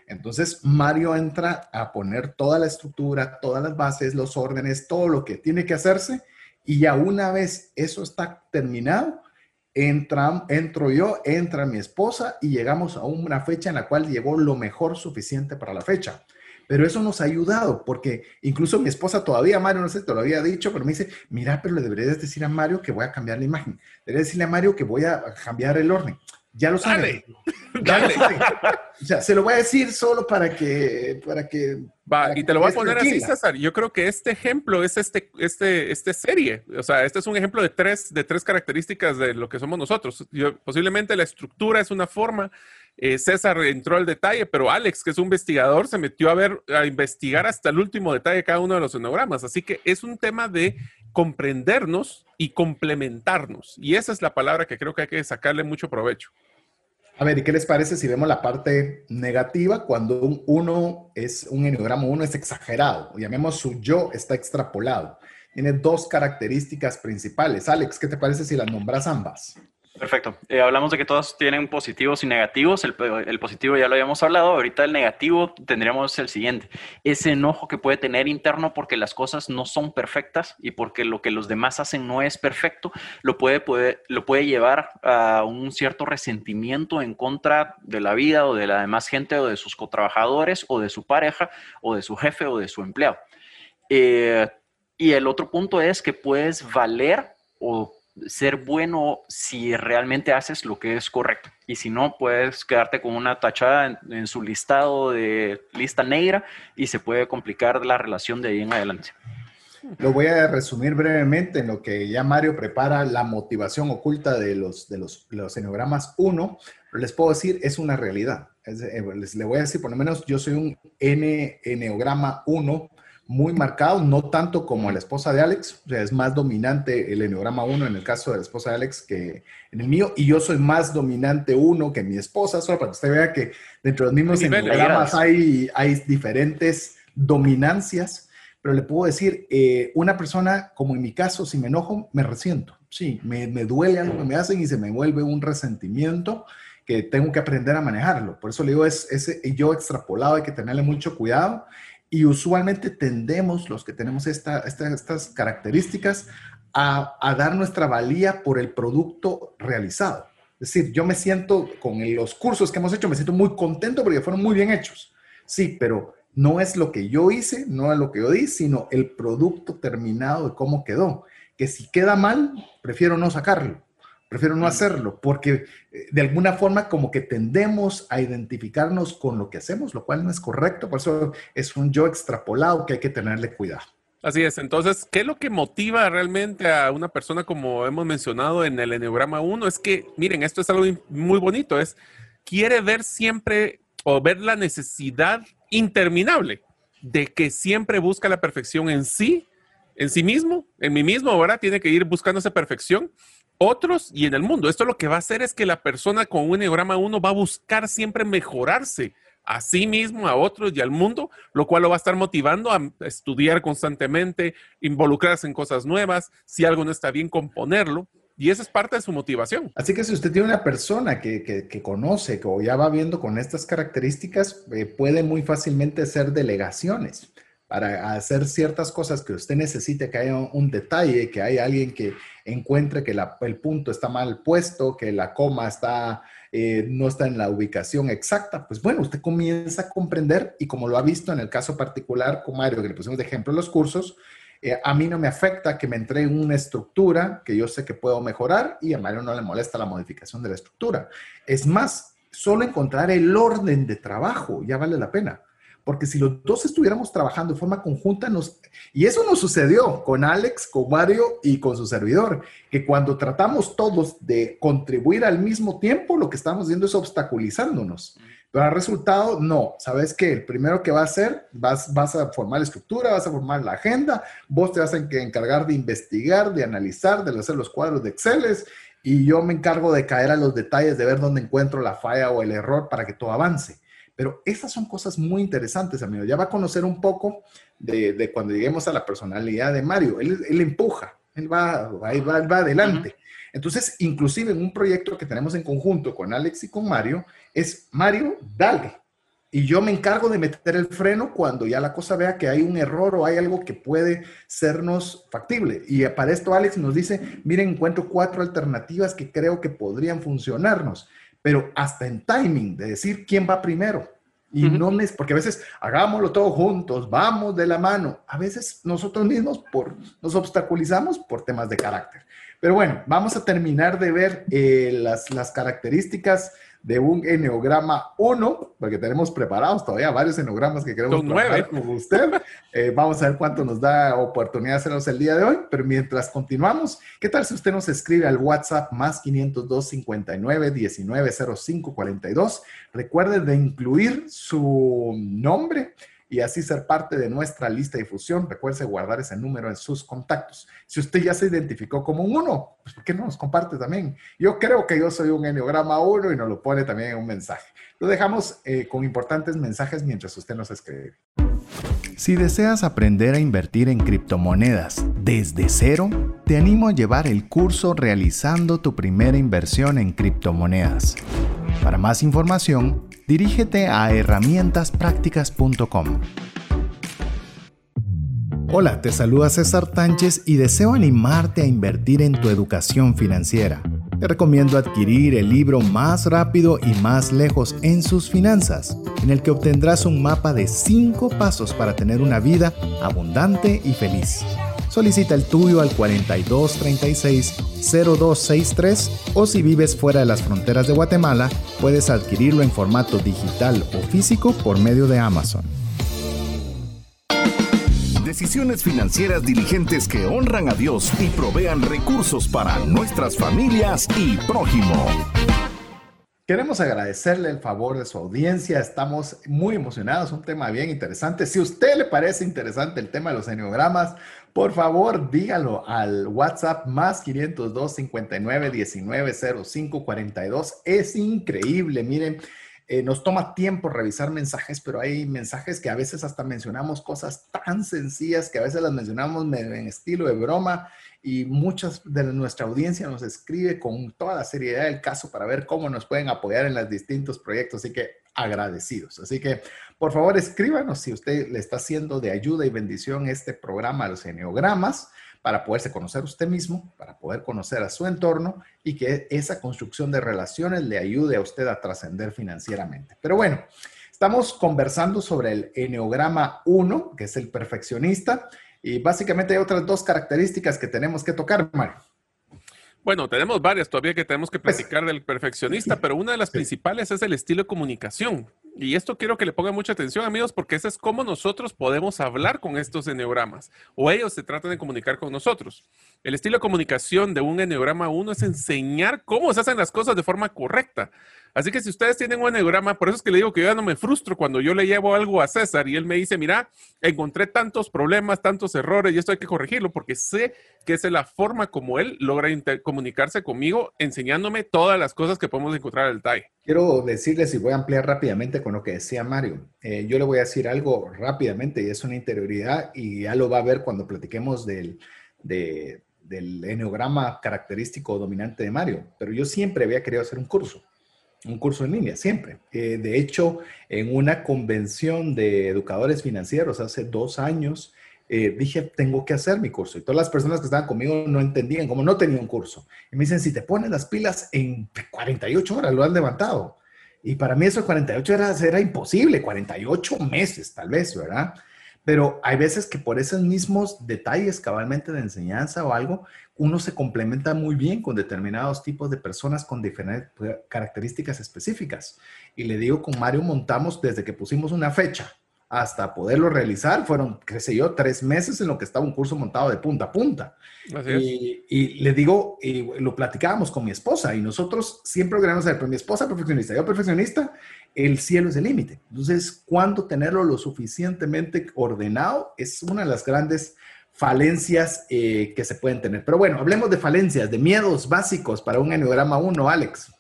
Entonces, Mario entra a poner toda la estructura, todas las bases, los órdenes, todo lo que tiene que hacerse. Y ya una vez eso está terminado, entra, entro yo, entra mi esposa y llegamos a una fecha en la cual llegó lo mejor suficiente para la fecha. Pero eso nos ha ayudado porque incluso mi esposa todavía, Mario, no sé si te lo había dicho, pero me dice, mira, pero le deberías decir a Mario que voy a cambiar la imagen. Deberías decirle a Mario que voy a cambiar el orden. Ya lo sabe. Dale. O sea, se lo voy a decir solo para que, para que. Va, y te lo voy a poner así, César. Yo creo que este ejemplo es este, este, este serie. O sea, este es un ejemplo de tres, de tres características de lo que somos nosotros. posiblemente la estructura es una forma. Eh, César entró al detalle, pero Alex, que es un investigador, se metió a ver, a investigar hasta el último detalle de cada uno de los enogramas. Así que es un tema de comprendernos y complementarnos. Y esa es la palabra que creo que hay que sacarle mucho provecho. A ver, ¿y qué les parece si vemos la parte negativa cuando un uno es un enneograma uno es exagerado? Llamemos su yo está extrapolado. Tiene dos características principales. Alex, ¿qué te parece si las nombras ambas? Perfecto. Eh, hablamos de que todos tienen positivos y negativos. El, positivo ya lo habíamos hablado. Ahorita el negativo tendríamos el siguiente. Ese enojo que puede tener interno porque las cosas no son perfectas y porque lo que los demás hacen no es perfecto, lo puede, lo puede llevar a un cierto resentimiento en contra de la vida o de la demás gente o de sus cotrabajadores o de su pareja o de su jefe o de su empleado. Eh, y el otro punto es que puedes valer o ser bueno si realmente haces lo que es correcto. Y si no, puedes quedarte con una tachada en, su listado de lista negra y se puede complicar la relación de ahí en adelante. Lo voy a resumir brevemente en lo que ya Mario prepara la motivación oculta de los, de los, los enogramas 1. Les puedo decir, es una realidad. Eh, les, le voy a decir, por lo menos yo soy un N, eneograma 1 muy marcado, no tanto como la esposa de Alex, o sea, es más dominante el enneograma 1 en el caso de la esposa de Alex que en el mío, y yo soy más dominante 1 que mi esposa, solo para que usted vea que dentro de los mismos enneogramas hay, hay diferentes dominancias, pero le puedo decir, eh, una persona, como en mi caso, si me enojo, me resiento, sí, me, me duele algo que me hacen y se me vuelve un resentimiento, que tengo que aprender a manejarlo. Por eso le digo, es ese yo extrapolado, hay que tenerle mucho cuidado. Y usualmente tendemos, los que tenemos estas características, a, a, dar nuestra valía por el producto realizado. Es decir, yo me siento con los cursos que hemos hecho, me siento muy contento porque fueron muy bien hechos. Sí, pero no es lo que yo hice, no es lo que yo di, sino el producto terminado de cómo quedó. Que si queda mal, prefiero no sacarlo, prefiero no hacerlo, porque eh, de alguna forma como que tendemos a identificarnos con lo que hacemos, lo cual no es correcto, por eso es un yo extrapolado que hay que tenerle cuidado. Así es. Entonces, ¿qué es lo que motiva realmente a una persona, como hemos mencionado en el Enneagrama 1? Es que, miren, esto es algo muy bonito, es, quiere ver siempre o ver la necesidad interminable de que siempre busca la perfección en sí, en sí mismo, en mí mismo, ahora tiene que ir buscando esa perfección, otros y en el mundo. Esto lo que va a hacer es que la persona con un enneagrama 1 va a buscar siempre mejorarse a sí mismo, a otros y al mundo, lo cual lo va a estar motivando a estudiar constantemente, involucrarse en cosas nuevas, si algo no está bien, componerlo. Y esa es parte de su motivación. Así que si usted tiene una persona que, que, conoce o ya va viendo con estas características, eh, puede muy fácilmente hacer delegaciones para hacer ciertas cosas que usted necesite, que haya un, detalle, que haya alguien que encuentre que el punto está mal puesto, que la coma está, eh, no está en la ubicación exacta, pues bueno, usted comienza a comprender y como lo ha visto en el caso particular con Mario, que le pusimos de ejemplo los cursos, eh, a mí no me afecta que me entreguen una estructura que yo sé que puedo mejorar y a Mario no le molesta la modificación de la estructura. Es más, solo encontrar el orden de trabajo ya vale la pena. Porque si los dos estuviéramos trabajando de forma conjunta, y eso nos sucedió con Alex, con Mario y con su servidor, que cuando tratamos todos de contribuir al mismo tiempo, lo que estamos haciendo es obstaculizándonos. Pero al resultado, no. ¿Sabes qué? El primero que va a hacer, vas, vas a formar la estructura, vas a formar la agenda, vos te vas a encargar de investigar, de analizar, de hacer los cuadros de Excel y yo me encargo de caer a los detalles, de ver dónde encuentro la falla o el error para que todo avance. Pero esas son cosas muy interesantes, amigo. Ya va a conocer un poco de, cuando lleguemos a la personalidad de Mario. Él, él empuja, él va, va, va, va adelante. Entonces, inclusive en un proyecto que tenemos en conjunto con Alex y con Mario, es Mario, dale. Y yo me encargo de meter el freno cuando ya la cosa vea que hay un error o hay algo que puede sernos factible. Y para esto Alex nos dice, miren, encuentro cuatro alternativas que creo que podrían funcionarnos, pero hasta en timing, de decir quién va primero. Y no es porque a veces hagámoslo todos juntos, vamos de la mano. A veces nosotros mismos por, nos obstaculizamos por temas de carácter. Pero bueno, vamos a terminar de ver eh, las, las características de un eneograma 1, porque tenemos preparados todavía varios eneogramas que queremos trabajar con usted. Eh, vamos a ver cuánto nos da oportunidad de hacerlos el día de hoy, pero mientras continuamos, ¿qué tal si usted nos escribe al WhatsApp más 502 59 19 05 42? Recuerde de incluir su nombre y así ser parte de nuestra lista de difusión. Recuerde guardar ese número en sus contactos. Si usted ya se identificó como un 1, pues ¿por qué no nos comparte también? Yo creo que yo soy un enneograma 1 y nos lo pone también en un mensaje. Lo dejamos eh, con importantes mensajes mientras usted nos escribe. Si deseas aprender a invertir en criptomonedas desde cero, te animo a llevar el curso realizando tu primera inversión en criptomonedas. Para más información, dirígete a herramientasprácticas.com. Hola, te saluda César Tánchez y deseo animarte a invertir en tu educación financiera. Te recomiendo adquirir el libro Más rápido y más lejos en sus finanzas, en el que obtendrás un mapa de 5 pasos para tener una vida abundante y feliz. Solicita el tuyo al 4236-0263 o si vives fuera de las fronteras de Guatemala, puedes adquirirlo en formato digital o físico por medio de Amazon. Decisiones financieras diligentes que honran a Dios y provean recursos para nuestras familias y prójimo. Queremos agradecerle el favor de su audiencia. Estamos muy emocionados. Un tema bien interesante. Si a usted le parece interesante el tema de los enneogramas, por favor, dígalo al WhatsApp más 502 59 19 05 42. Es increíble. Miren, Eh, nos toma tiempo revisar mensajes, pero hay mensajes que a veces hasta mencionamos cosas tan sencillas que a veces las mencionamos en estilo de broma y muchas de nuestra audiencia nos escribe con toda la seriedad del caso para ver cómo nos pueden apoyar en los distintos proyectos. Así que agradecidos. Así que, por favor, escríbanos si usted le está haciendo de ayuda y bendición este programa los eneogramas para poderse conocer usted mismo, para poder conocer a su entorno y que esa construcción de relaciones le ayude a usted a trascender financieramente. Pero bueno, estamos conversando sobre el Enneagrama 1, que es el perfeccionista, y básicamente hay otras dos características que tenemos que tocar, Mario. Bueno, tenemos varias todavía que tenemos que pues, platicar del perfeccionista, pero una de las principales es el estilo de comunicación. Y esto quiero que le pongan mucha atención, amigos, porque ese es cómo nosotros podemos hablar con estos enneogramas o ellos se tratan de comunicar con nosotros. El estilo de comunicación de un enneograma 1 es enseñar cómo se hacen las cosas de forma correcta. Así que si ustedes tienen un enneograma, por eso es que le digo que yo ya no me frustro cuando yo le llevo algo a César y él me dice, mira, encontré tantos problemas, tantos errores y esto hay que corregirlo porque sé que es la forma como él logra comunicarse conmigo, enseñándome todas las cosas que podemos encontrar al detalle. Quiero decirles y voy a ampliar rápidamente con lo que decía Mario. Eh, yo le voy a decir algo rápidamente y es una interioridad y ya lo va a ver cuando platiquemos del, del enneograma característico dominante de Mario. Pero yo siempre había querido hacer un curso un curso en línea, siempre. Eh, de hecho, en una convención de educadores financieros hace dos años, eh, dije, tengo que hacer mi curso. Y todas las personas que estaban conmigo no entendían, como no tenía un curso. Y me dicen, si te pones las pilas en 48 horas, lo han levantado. Y para mí eso de 48 horas era imposible, 48 meses tal vez, ¿verdad? Pero hay veces que por esos mismos detalles cabalmente de enseñanza o algo, uno se complementa muy bien con determinados tipos de personas con diferentes características específicas. Y le digo, con Mario montamos desde que pusimos una fecha hasta poderlo realizar, fueron, qué sé yo, tres meses en lo que estaba un curso montado de punta a punta. Y, y, le digo, y lo platicábamos con mi esposa y nosotros siempre queremos saber, pero mi esposa perfeccionista, yo perfeccionista, el cielo es el límite. Entonces, ¿cuándo tenerlo lo suficientemente ordenado? Es una de las grandes falencias eh, que se pueden tener. Pero bueno, hablemos de falencias, de miedos básicos para un enneograma 1, Alex.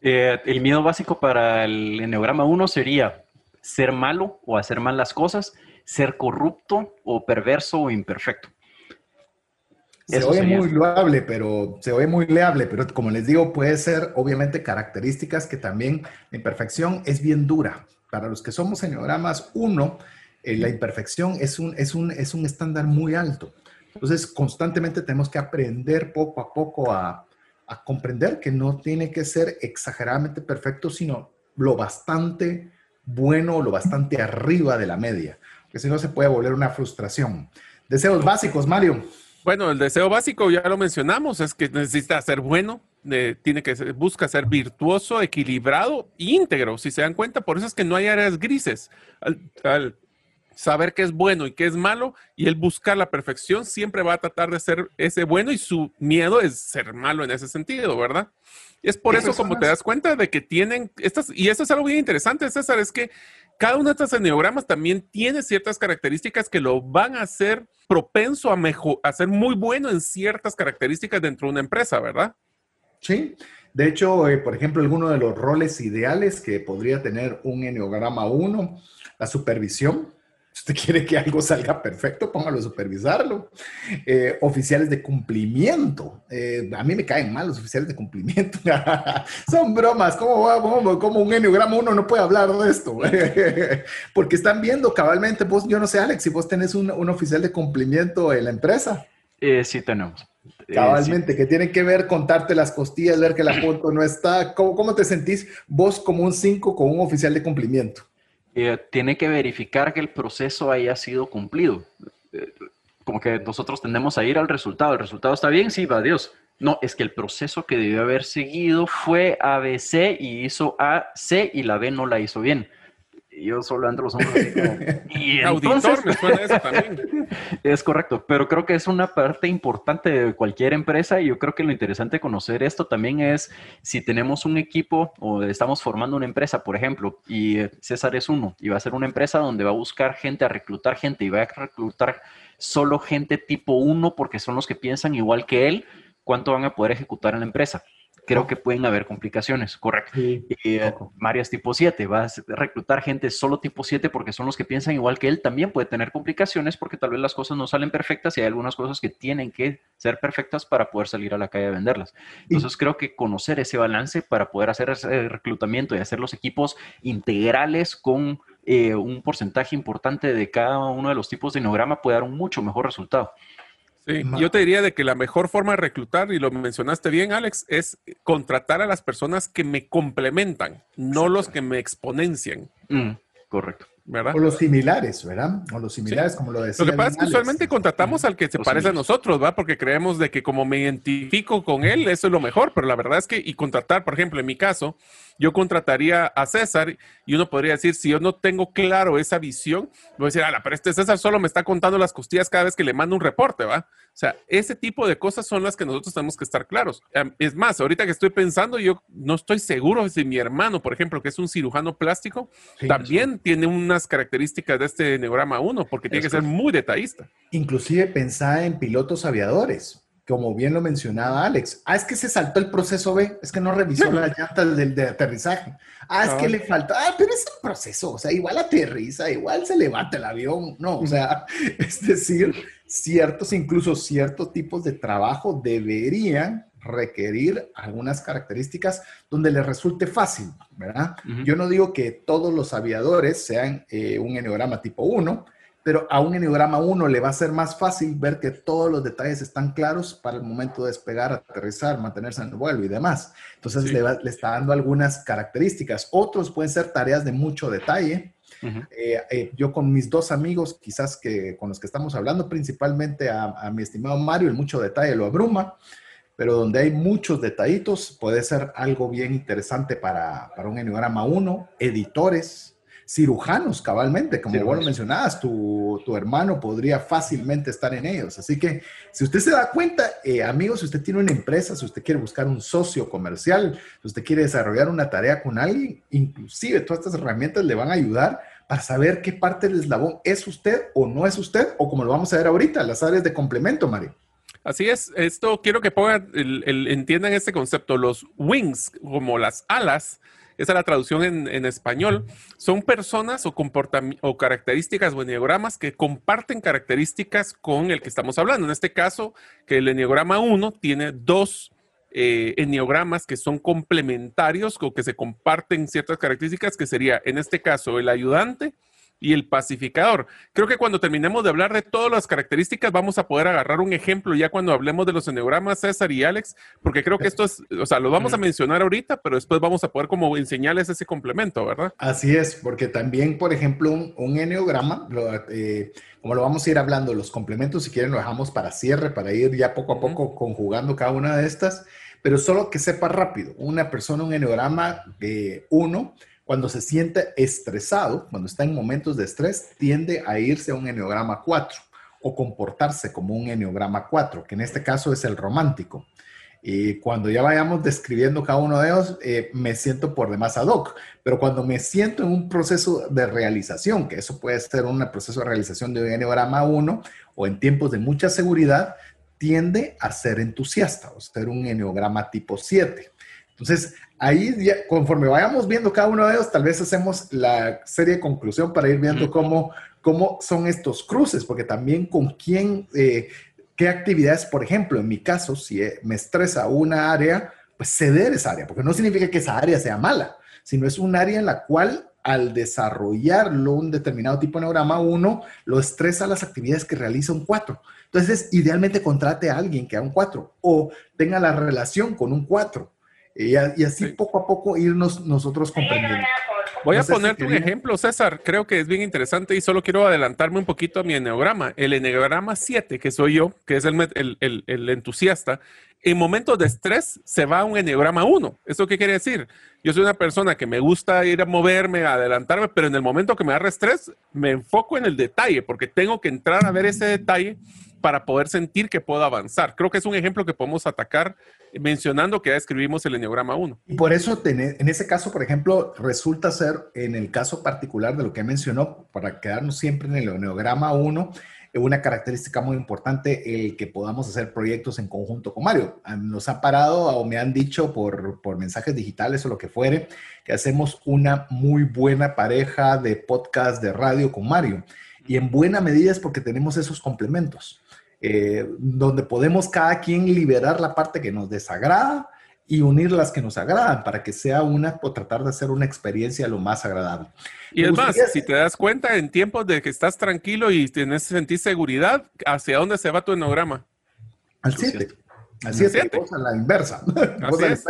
Eh, el miedo básico para el enneograma 1 sería ser malo o hacer mal las cosas, ser corrupto o perverso o imperfecto. Se oye muy loable, pero se oye muy leable, pero como les digo, puede ser obviamente características que también la imperfección es bien dura. Para los que somos enneagramas 1, eh, la imperfección es un, es, un, es un estándar muy alto. Entonces, constantemente tenemos que aprender poco a poco a, a comprender que no tiene que ser exageradamente perfecto, sino lo bastante bueno, lo bastante arriba de la media, que si no se puede volver una frustración. Deseos básicos, Mario. Bueno, el deseo básico ya lo mencionamos, es que necesita ser bueno, tiene que busca ser virtuoso, equilibrado e íntegro. Si se dan cuenta, por eso es que no hay áreas grises. Al, saber qué es bueno y qué es malo y él buscar la perfección, siempre va a tratar de ser ese bueno y su miedo es ser malo en ese sentido, ¿verdad? Es por eso, como te das cuenta de que tienen estas, y eso es algo bien interesante, César, es que cada uno de estos enneogramas también tiene ciertas características que lo van a hacer propenso a, mejor, ser muy bueno en ciertas características dentro de una empresa, ¿verdad? Sí, de hecho, eh, por ejemplo, alguno de los roles ideales que podría tener un enneograma 1, la supervisión, si usted quiere que algo salga perfecto, póngalo a supervisarlo. Eh, oficiales de cumplimiento. Eh, a mí me caen mal los oficiales de cumplimiento. Son bromas. ¿Cómo, ¿Cómo, un enneograma uno no puede hablar de esto? Porque están viendo cabalmente, vos, yo no sé, Alex, si vos tenés un, un oficial de cumplimiento en la empresa. Eh, sí, tenemos. Cabalmente, que tiene que ver contarte las costillas, ver que la foto no está. ¿Cómo, cómo te sentís vos como un 5 con un oficial de cumplimiento? Tiene que verificar que el proceso haya sido cumplido. Eh, como que nosotros tendemos a ir al resultado. ¿El resultado está bien? Sí, va, Dios. No, es que el proceso que debió haber seguido fue ABC y hizo A, C y la B no la hizo bien yo solo ando los hombros así como, y Auditor, me suena eso también. es correcto, pero creo que es una parte importante de cualquier empresa y yo creo que lo interesante de conocer esto también es si tenemos un equipo o estamos formando una empresa, por ejemplo, y César es uno, y va a ser una empresa donde va a buscar gente, a reclutar gente y va a reclutar solo gente tipo uno porque son los que piensan igual que él, ¿cuánto van a poder ejecutar en la empresa? Creo que pueden haber complicaciones, correcto. Eh, Mario es tipo 7, va a reclutar gente solo tipo 7 porque son los que piensan igual que él, también puede tener complicaciones porque tal vez las cosas no salen perfectas y hay algunas cosas que tienen que ser perfectas para poder salir a la calle a venderlas. Entonces creo que conocer ese balance para poder hacer ese reclutamiento y hacer los equipos integrales con eh, un porcentaje importante de cada uno de los tipos de enneograma puede dar un mucho mejor resultado. Sí, yo te diría de que la mejor forma de reclutar, y lo mencionaste bien, Alex, es contratar a las personas que me complementan, no los que me exponencian. Mm, correcto. O los similares, ¿verdad? O los similares, como lo decía. Lo que pasa es que usualmente contratamos al que se parece a nosotros, ¿verdad? Porque creemos de que como me identifico con él, eso es lo mejor, pero la verdad es que, y contratar, por ejemplo, en mi caso, yo contrataría a César y uno podría decir, si yo no tengo claro esa visión, voy a decir, ala, pero este César solo me está contando las costillas cada vez que le mando un reporte, ¿va? O sea, ese tipo de cosas son las que nosotros tenemos que estar claros. Es más, ahorita que estoy pensando, yo no estoy seguro si mi hermano, por ejemplo, que es un cirujano plástico, también tiene características de este neurograma 1, porque tiene que ser muy detallista. Inclusive pensaba en pilotos aviadores como bien lo mencionaba Alex, ah, es que se saltó el proceso B, es que no revisó las llantas del de aterrizaje. Ah, es que le falta, ah, pero es un proceso, o sea, igual aterriza, igual se levanta el avión, no, o sea, es decir, ciertos, incluso ciertos tipos de trabajo deberían requerir algunas características donde les resulte fácil, ¿verdad? Yo no digo que todos los aviadores sean eh, un enneograma tipo 1, pero a un enneograma 1 le va a ser más fácil ver que todos los detalles están claros para el momento de despegar, aterrizar, mantenerse en el vuelo y demás. Entonces le, está dando algunas características. Otros pueden ser tareas de mucho detalle. Eh, eh, yo con mis dos amigos, quizás que con los que estamos hablando, principalmente a, mi estimado Mario, el mucho detalle lo abruma, pero donde hay muchos detallitos puede ser algo bien interesante para, para un enneograma 1, editores, cirujanos, cabalmente, como vos lo mencionabas, tu, hermano podría fácilmente estar en ellos. Así que si usted se da cuenta, eh, amigos, si usted tiene una empresa, si usted quiere buscar un socio comercial, si usted quiere desarrollar una tarea con alguien, inclusive todas estas herramientas le van a ayudar para saber qué parte del eslabón es usted o no es usted, o como lo vamos a ver ahorita, las áreas de complemento, Mario. Así es, esto quiero que pongan, entiendan este concepto, los wings, como las alas, esa es la traducción en, español, son personas o, o características o enneagramas que comparten características con el que estamos hablando. En este caso, que el enneagrama 1 tiene dos eh, que son complementarios o que se comparten ciertas características, que sería, en este caso, el ayudante y el pacificador. Creo que cuando terminemos de hablar de todas las características, vamos a poder agarrar un ejemplo ya cuando hablemos de los enneagramas, César y Alex, porque creo que esto es, o sea, lo vamos a mencionar ahorita, pero después vamos a poder como enseñarles ese complemento, ¿verdad? Así es, porque también, por ejemplo, un, un eh, como lo vamos a ir hablando, los complementos, si quieren, lo dejamos para cierre, para ir ya poco a poco conjugando cada una de estas, pero solo que sepa rápido, una persona, un enneagrama de uno, cuando se siente estresado, cuando está en momentos de estrés, tiende a irse a un enneograma 4 o comportarse como un enneograma 4, que en este caso es el romántico. Y cuando ya vayamos describiendo cada uno de ellos, eh, me siento por demás ad hoc. Pero cuando me siento en un proceso de realización, que eso puede ser un proceso de realización de un enneograma 1 o en tiempos de mucha seguridad, tiende a ser entusiasta o ser un enneograma tipo 7. Entonces, ahí, conforme vayamos viendo cada uno de ellos, tal vez hacemos la serie de conclusión para ir viendo cómo, cómo son estos cruces, porque también con quién, eh, qué actividades, por ejemplo, en mi caso, si eh, me estresa una área, pues ceder esa área, porque no significa que esa área sea mala, sino es un área en la cual al desarrollarlo un determinado tipo de neurograma, uno lo estresa las actividades que realiza un 4. Entonces, idealmente contrate a alguien que haga un 4 o tenga la relación con un 4 y, así poco a poco irnos nosotros comprendiendo. Voy a ponerte un ejemplo, César. Creo que es bien interesante y solo quiero adelantarme un poquito a mi enneograma. El enneograma 7, que soy yo, que es el, el, el, entusiasta, en momentos de estrés se va a un enneograma 1. ¿Eso qué quiere decir? Yo soy una persona que me gusta ir a moverme, a adelantarme, pero en el momento que me da estrés, me enfoco en el detalle, porque tengo que entrar a ver ese detalle para poder sentir que puedo avanzar. Creo que es un ejemplo que podemos atacar mencionando que ya escribimos el Enneograma 1. Y por eso, en ese caso, por ejemplo, resulta ser, en el caso particular de lo que mencionó, para quedarnos siempre en el Enneograma 1, una característica muy importante el que podamos hacer proyectos en conjunto con Mario. Nos ha parado o me han dicho por, por mensajes digitales o lo que fuere que hacemos una muy buena pareja de podcast de radio con Mario. Y en buena medida es porque tenemos esos complementos, eh, donde podemos cada quien liberar la parte que nos desagrada y unir las que nos agradan para que sea una o tratar de hacer una experiencia lo más agradable. Y es más, si te das cuenta en tiempos de que estás tranquilo y tienes sentir seguridad, ¿hacia dónde se va tu enograma? Al 7. Al 7, a la inversa. Así es.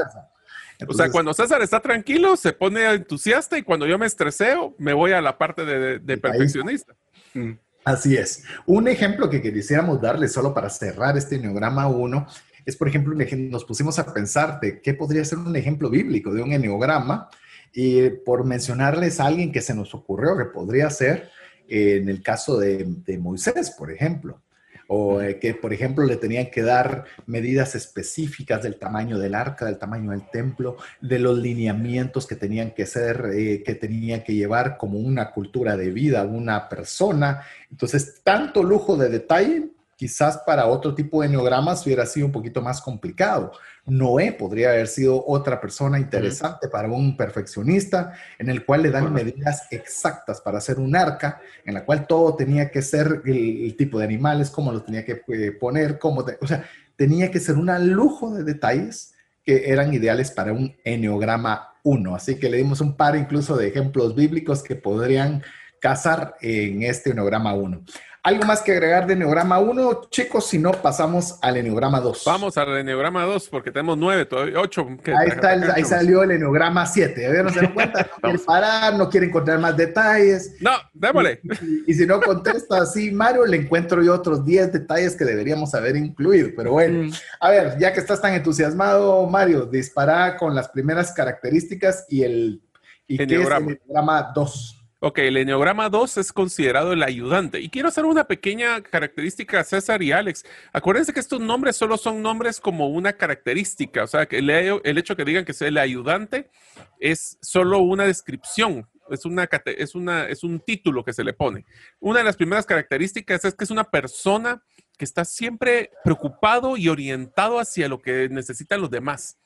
o sea, cuando César está tranquilo, se pone entusiasta y cuando yo me estreseo, me voy a la parte de, perfeccionista. Mm. Así es. Un ejemplo que quisiéramos darle solo para cerrar este enneograma 1 es, por ejemplo, nos pusimos a pensar de qué podría ser un ejemplo bíblico de un enneograma y por mencionarles a alguien que se nos ocurrió que podría ser eh, en el caso de, Moisés, por ejemplo o eh, que, por ejemplo, le tenían que dar medidas específicas del tamaño del arca, del tamaño del templo, de los lineamientos que tenían que ser, eh, que tenían que llevar como una cultura de vida una persona. Entonces, tanto lujo de detalle Quizás para otro tipo de neogramas hubiera sido un poquito más complicado. Noé podría haber sido otra persona interesante para un perfeccionista en el cual le dan medidas exactas para hacer un arca, en la cual todo tenía que ser el, tipo de animales, cómo lo tenía que eh, poner, cómo, o sea, tenía que ser un lujo de detalles que eran ideales para un enneograma 1. Así que le dimos un par incluso de ejemplos bíblicos que podrían casar en este enneograma 1. ¿Algo más que agregar de Enneograma 1, chicos? Si no, pasamos al Enneograma 2. Vamos al Enneograma 2 porque tenemos 9, 8. Ahí, está ahí salió el Enneograma 7. no se dan cuenta, no quiere parar, no quiere encontrar más detalles. No, démosle. Y, si no contesta así, Mario, le encuentro yo otros 10 detalles que deberíamos haber incluido. Pero bueno, mm. a ver, ya que estás tan entusiasmado, Mario, dispara con las primeras características y el... ¿Y qué es el Enneograma 2? Ok, el Enneagrama 2 es considerado el ayudante. Y quiero hacer una pequeña característica a César y Alex. Acuérdense que estos nombres solo son nombres como una característica. O sea, que el, hecho que digan que es el ayudante es solo una descripción. Es, una, es, una, es un título que se le pone. Una de las primeras características es que es una persona que está siempre preocupado y orientado hacia lo que necesitan los demás.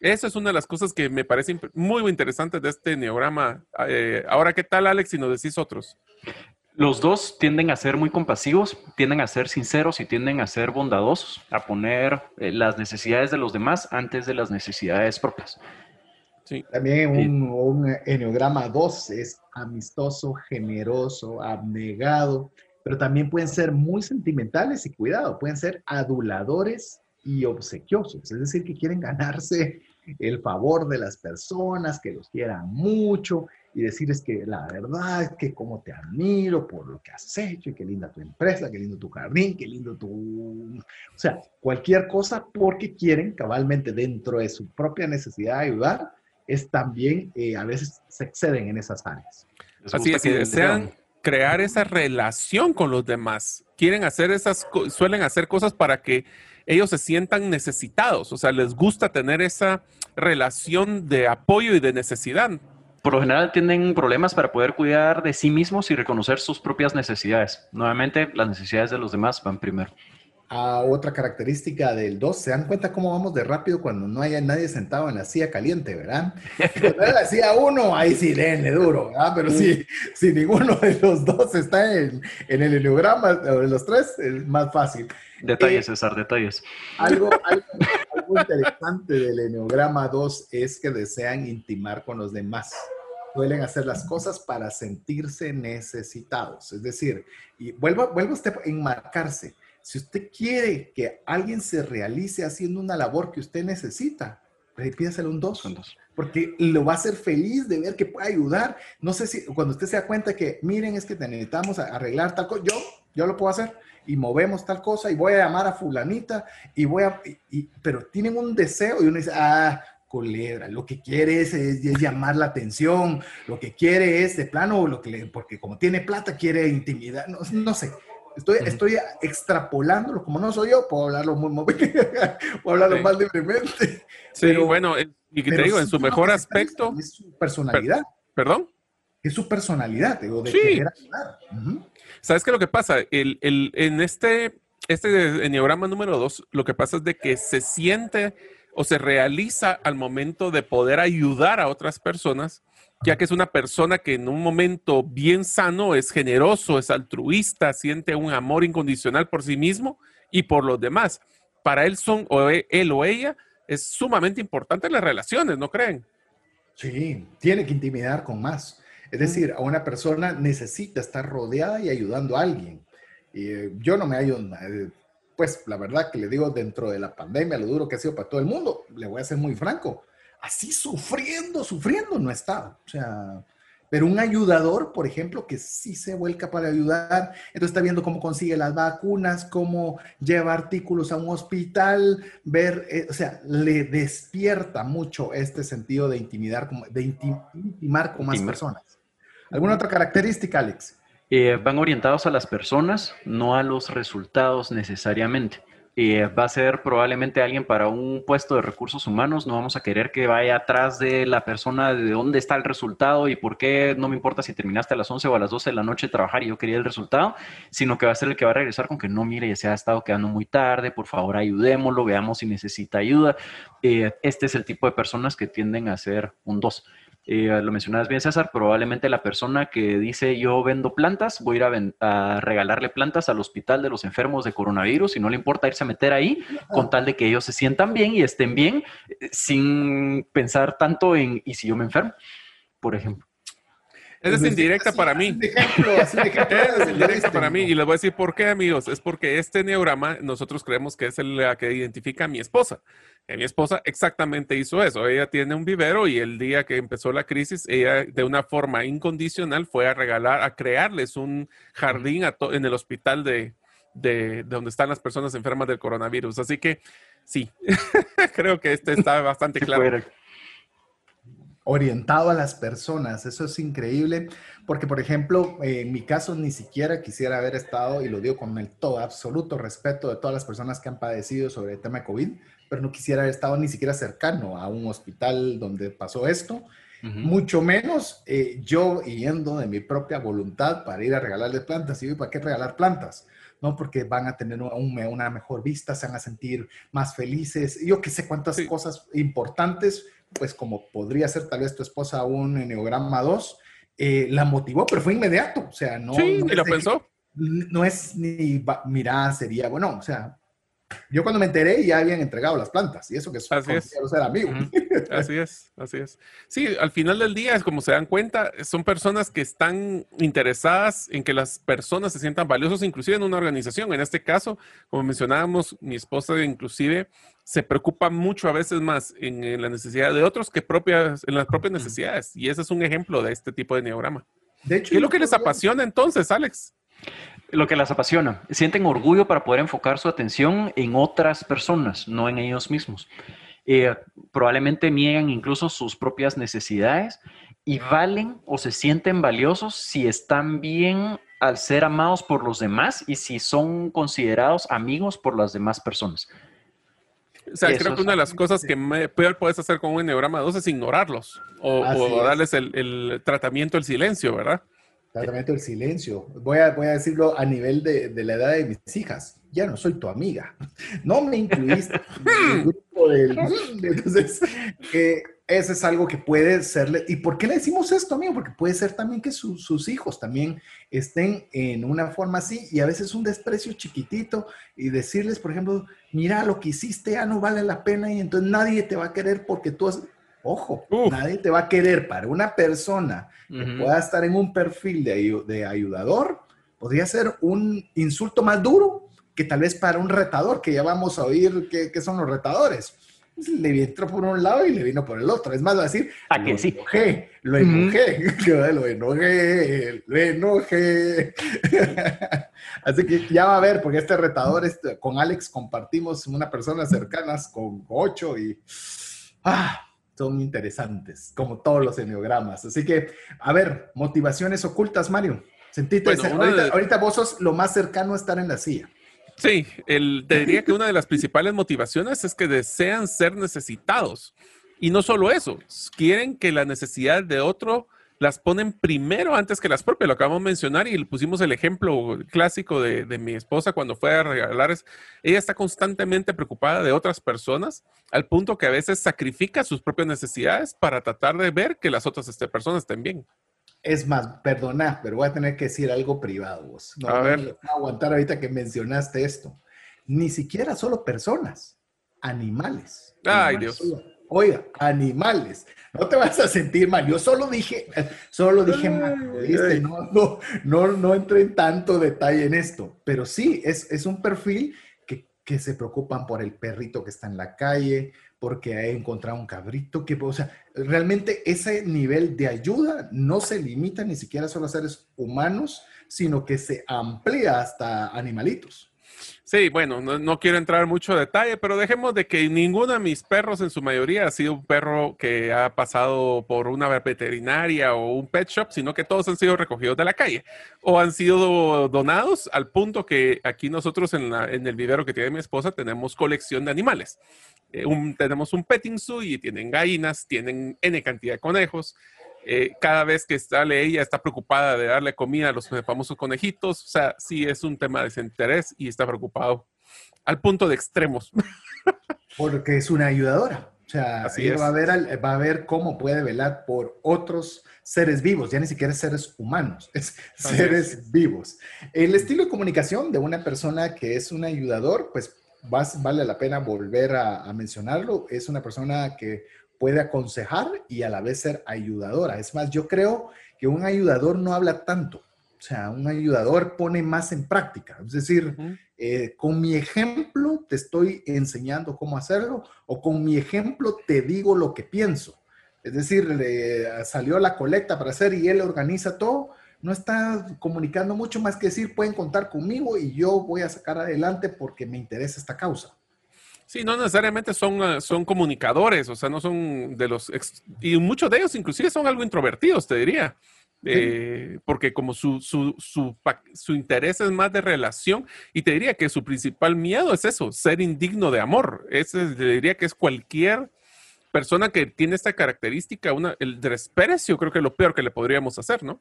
Eso es una de las cosas que me parece muy interesante de este neograma. Eh, ahora, ¿qué tal, Alex, si nos decís otros? Los dos tienden a ser muy compasivos, tienden a ser sinceros y tienden a ser bondadosos, a poner eh, las necesidades de los demás antes de las necesidades propias. Sí. También un, un enneograma 2 es amistoso, generoso, abnegado, pero también pueden ser muy sentimentales y cuidado, pueden ser aduladores y obsequiosos, es decir, que quieren ganarse el favor de las personas, que los quieran mucho y decirles que la verdad es que como te admiro por lo que has hecho y qué linda tu empresa, qué lindo tu jardín, qué lindo tu... O sea, cualquier cosa porque quieren cabalmente dentro de su propia necesidad de ayudar, es también, eh, a veces se exceden en esas áreas. Así es, que desean crear esa relación con los demás. Quieren hacer esas, suelen hacer cosas para que ellos se sientan necesitados, o sea, les gusta tener esa relación de apoyo y de necesidad. Por lo general tienen problemas para poder cuidar de sí mismos y reconocer sus propias necesidades. Nuevamente, las necesidades de los demás van primero a otra característica del 2. ¿Se dan cuenta cómo vamos de rápido cuando no haya nadie sentado en la silla caliente, verdad? Cuando es la silla 1, ahí sí denle duro, ¿verdad? Pero si, si ninguno de los dos está en, en el heliograma, o de los tres, es más fácil. Detalles, eh, César, detalles. Algo, algo, interesante del Enneagrama 2 es que desean intimar con los demás. Suelen hacer las cosas para sentirse necesitados. Es decir, y vuelva usted a enmarcarse si usted quiere que alguien se realice haciendo una labor que usted necesita, pídaselo un dos. Porque lo va a hacer feliz de ver que puede ayudar. No sé si cuando usted se da cuenta que, miren, es que necesitamos arreglar tal cosa, yo, yo lo puedo hacer y movemos tal cosa y voy a llamar a fulanita y voy a, pero tienen un deseo y uno dice, ah, culebra, lo que quiere es, llamar la atención, lo que quiere es de plano, lo que le, porque como tiene plata quiere intimidar, no, no sé, Estoy, estoy extrapolándolo, como no soy yo, puedo hablarlo muy, puedo hablarlo más libremente. Sí, bueno, y que te digo, en su mejor aspecto. Es su personalidad. ¿Perdón? es su personalidad, digo, de querer ayudar. ¿Sabes qué es lo que pasa? El, el, en este, este enneograma número dos, lo que pasa es de que se siente o se realiza al momento de poder ayudar a otras personas, ya que es una persona que en un momento bien sano es generoso, es altruista, siente un amor incondicional por sí mismo y por los demás. Para él son, o e, él o ella, es sumamente importante las relaciones, ¿no creen? Sí, tiene que intimidar con más. Es decir, a una persona necesita estar rodeada y ayudando a alguien. Y, eh, yo no me hallo, eh, pues la verdad que le digo, dentro de la pandemia, lo duro que ha sido para todo el mundo, le voy a ser muy franco, así sufriendo, sufriendo no está. O sea, pero un ayudador, por ejemplo, que sí se vuelca para ayudar, entonces está viendo cómo consigue las vacunas, cómo lleva artículos a un hospital, ver, eh, o sea, le despierta mucho este sentido de intimidar, de intimar con más personas. ¿Alguna otra característica, Alex? Eh, van orientados a las personas, no a los resultados necesariamente. Eh, va a ser probablemente alguien para un puesto de recursos humanos, no vamos a querer que vaya atrás de la persona de dónde está el resultado y por qué no me importa si terminaste a las 11 o a las 12 de la noche de trabajar y yo quería el resultado, sino que va a ser el que va a regresar con que no, mire, se ha estado quedando muy tarde, por favor ayudémoslo, veamos si necesita ayuda. Eh, este es el tipo de personas que tienden a ser un 2. Eh, lo mencionabas bien, César, probablemente la persona que dice yo vendo plantas, voy a ir a, regalarle plantas al hospital de los enfermos de coronavirus y no le importa irse a meter ahí con tal de que ellos se sientan bien y estén bien eh, sin pensar tanto en, ¿y si yo me enfermo? Por ejemplo. Esa es indirecta para mí. es indirecta para mí. Y les voy a decir por qué, amigos. Es porque este neograma nosotros creemos que es el que identifica a mi esposa. mi esposa exactamente hizo eso. Ella tiene un vivero y el día que empezó la crisis, ella de una forma incondicional fue a regalar, a crearles un jardín en el hospital de, de, donde están las personas enfermas del coronavirus. Así que sí, creo que este está bastante claro orientado a las personas. Eso es increíble, porque por ejemplo, en mi caso ni siquiera quisiera haber estado, y lo digo con el todo absoluto respeto de todas las personas que han padecido sobre el tema de COVID, pero no quisiera haber estado ni siquiera cercano a un hospital donde pasó esto. Mucho menos eh, yo yendo de mi propia voluntad para ir a regalarles plantas. ¿Y para qué regalar plantas? ¿no? Porque van a tener una mejor vista, se van a sentir más felices. Yo que sé cuántas cosas importantes pues como podría ser tal vez tu esposa un Enneagrama 2, eh, la motivó, pero fue inmediato, o sea, no... Sí, lo pensó. No es ni, mira, sería, bueno, o sea, yo cuando me enteré ya habían entregado las plantas y eso que así es. ser amigo. Así es, así es. Sí, al final del día, como se dan cuenta, son personas que están interesadas en que las personas se sientan valiosas, inclusive en una organización. En este caso, como mencionábamos, mi esposa inclusive se preocupa mucho a veces más en, la necesidad de otros que propias, en las propias necesidades. Y ese es un ejemplo de este tipo de neograma. De hecho, ¿Qué es lo que les apasiona entonces, Alex? Lo que las apasiona. Sienten orgullo para poder enfocar su atención en otras personas, no en ellos mismos. Eh, probablemente niegan incluso sus propias necesidades y valen o se sienten valiosos si están bien al ser amados por los demás y si son considerados amigos por las demás personas. O sea, creo que una de las cosas que peor puedes hacer con un enneagrama 2 es ignorarlos o, darles el, tratamiento del silencio, ¿verdad? Tratamiento del silencio. Voy a, voy a decirlo a nivel de, de, la edad de mis hijas. Ya no soy tu amiga. No me incluiste en el grupo del... Entonces, eh, eso es algo que puede serle. ¿Y por qué le decimos esto, amigo? Porque puede ser también que sus hijos también estén en una forma así y a veces un desprecio chiquitito y decirles, por ejemplo, mira, lo que hiciste ya no vale la pena y entonces nadie te va a querer porque tú has... Ojo, nadie te va a querer para una persona que pueda estar en un perfil de, de ayudador, podría ser un insulto más duro que tal vez para un retador, que ya vamos a oír qué son los retadores le entró por un lado y le vino por el otro. Es más, va a decir, ¿A que lo sí? enojé, lo enojé, lo enojé, lo enojé. Así que ya va a ver, porque este retador, este, con Alex compartimos una persona cercanas con ocho y ah, son interesantes, como todos los enneogramas. Así que, a ver, motivaciones ocultas, Mario. Sentite, ahorita, ahorita vos sos lo más cercano a estar en la silla. Sí, el, te diría que una de las principales motivaciones es que desean ser necesitados. Y no solo eso, quieren que la necesidad de otro las ponen primero antes que las propias. Lo acabamos de mencionar y le pusimos el ejemplo clásico de, mi esposa cuando fue a regalar. Ella está constantemente preocupada de otras personas al punto que a veces sacrifica sus propias necesidades para tratar de ver que las otras este, personas estén bien. Es más, perdona, pero voy a tener que decir algo privado. Vos. No, a ver. voy a aguantar ahorita que mencionaste esto. Ni siquiera solo personas, animales. Ay, Dios. Oiga, animales. No te vas a sentir mal. Yo solo dije, solo dije No, no, no, no entré en tanto detalle en esto. Pero sí, es, es un perfil que, que, se preocupan por el perrito que está en la calle, porque ha encontrado un cabrito, que, o sea, realmente ese nivel de ayuda no se limita ni siquiera solo a seres humanos, sino que se amplía hasta animalitos. Sí, bueno, no, quiero entrar en mucho detalle, pero dejemos de que ninguno de mis perros, en su mayoría, ha sido un perro que ha pasado por una veterinaria o un pet shop, sino que todos han sido recogidos de la calle o han sido donados al punto que aquí nosotros en, el vivero que tiene mi esposa tenemos colección de animales. Eh, tenemos un petting zoo y tienen gallinas, tienen N cantidad de conejos. Eh, cada vez que sale ella está preocupada de darle comida a los famosos conejitos. O sea, sí es un tema de desinterés y está preocupado al punto de extremos. Porque es una ayudadora. O sea, ella va a, ver, va a ver cómo puede velar por otros seres vivos, ya ni siquiera seres humanos, es seres vivos. El estilo de comunicación de una persona que es un ayudador, pues vale la pena volver a mencionarlo. Es una persona que puede aconsejar y a la vez ser ayudadora. Es más, yo creo que un ayudador no habla tanto. O sea, un ayudador pone más en práctica. Es decir, eh, con mi ejemplo te estoy enseñando cómo hacerlo o con mi ejemplo te digo lo que pienso. Es decir, le salió la colecta para hacer y él organiza todo. No está comunicando mucho más que decir, pueden contar conmigo y yo voy a sacar adelante porque me interesa esta causa. Sí, no necesariamente son, ah, son comunicadores, o sea, no son de los... y muchos de ellos inclusive son algo introvertidos, te diría. Eh, porque como su, su, su, su, interés es más de relación y te diría que su principal miedo es eso, ser indigno de amor. Ese te diría que es cualquier persona que tiene esta característica, una, el desprecio creo que es lo peor que le podríamos hacer, ¿no?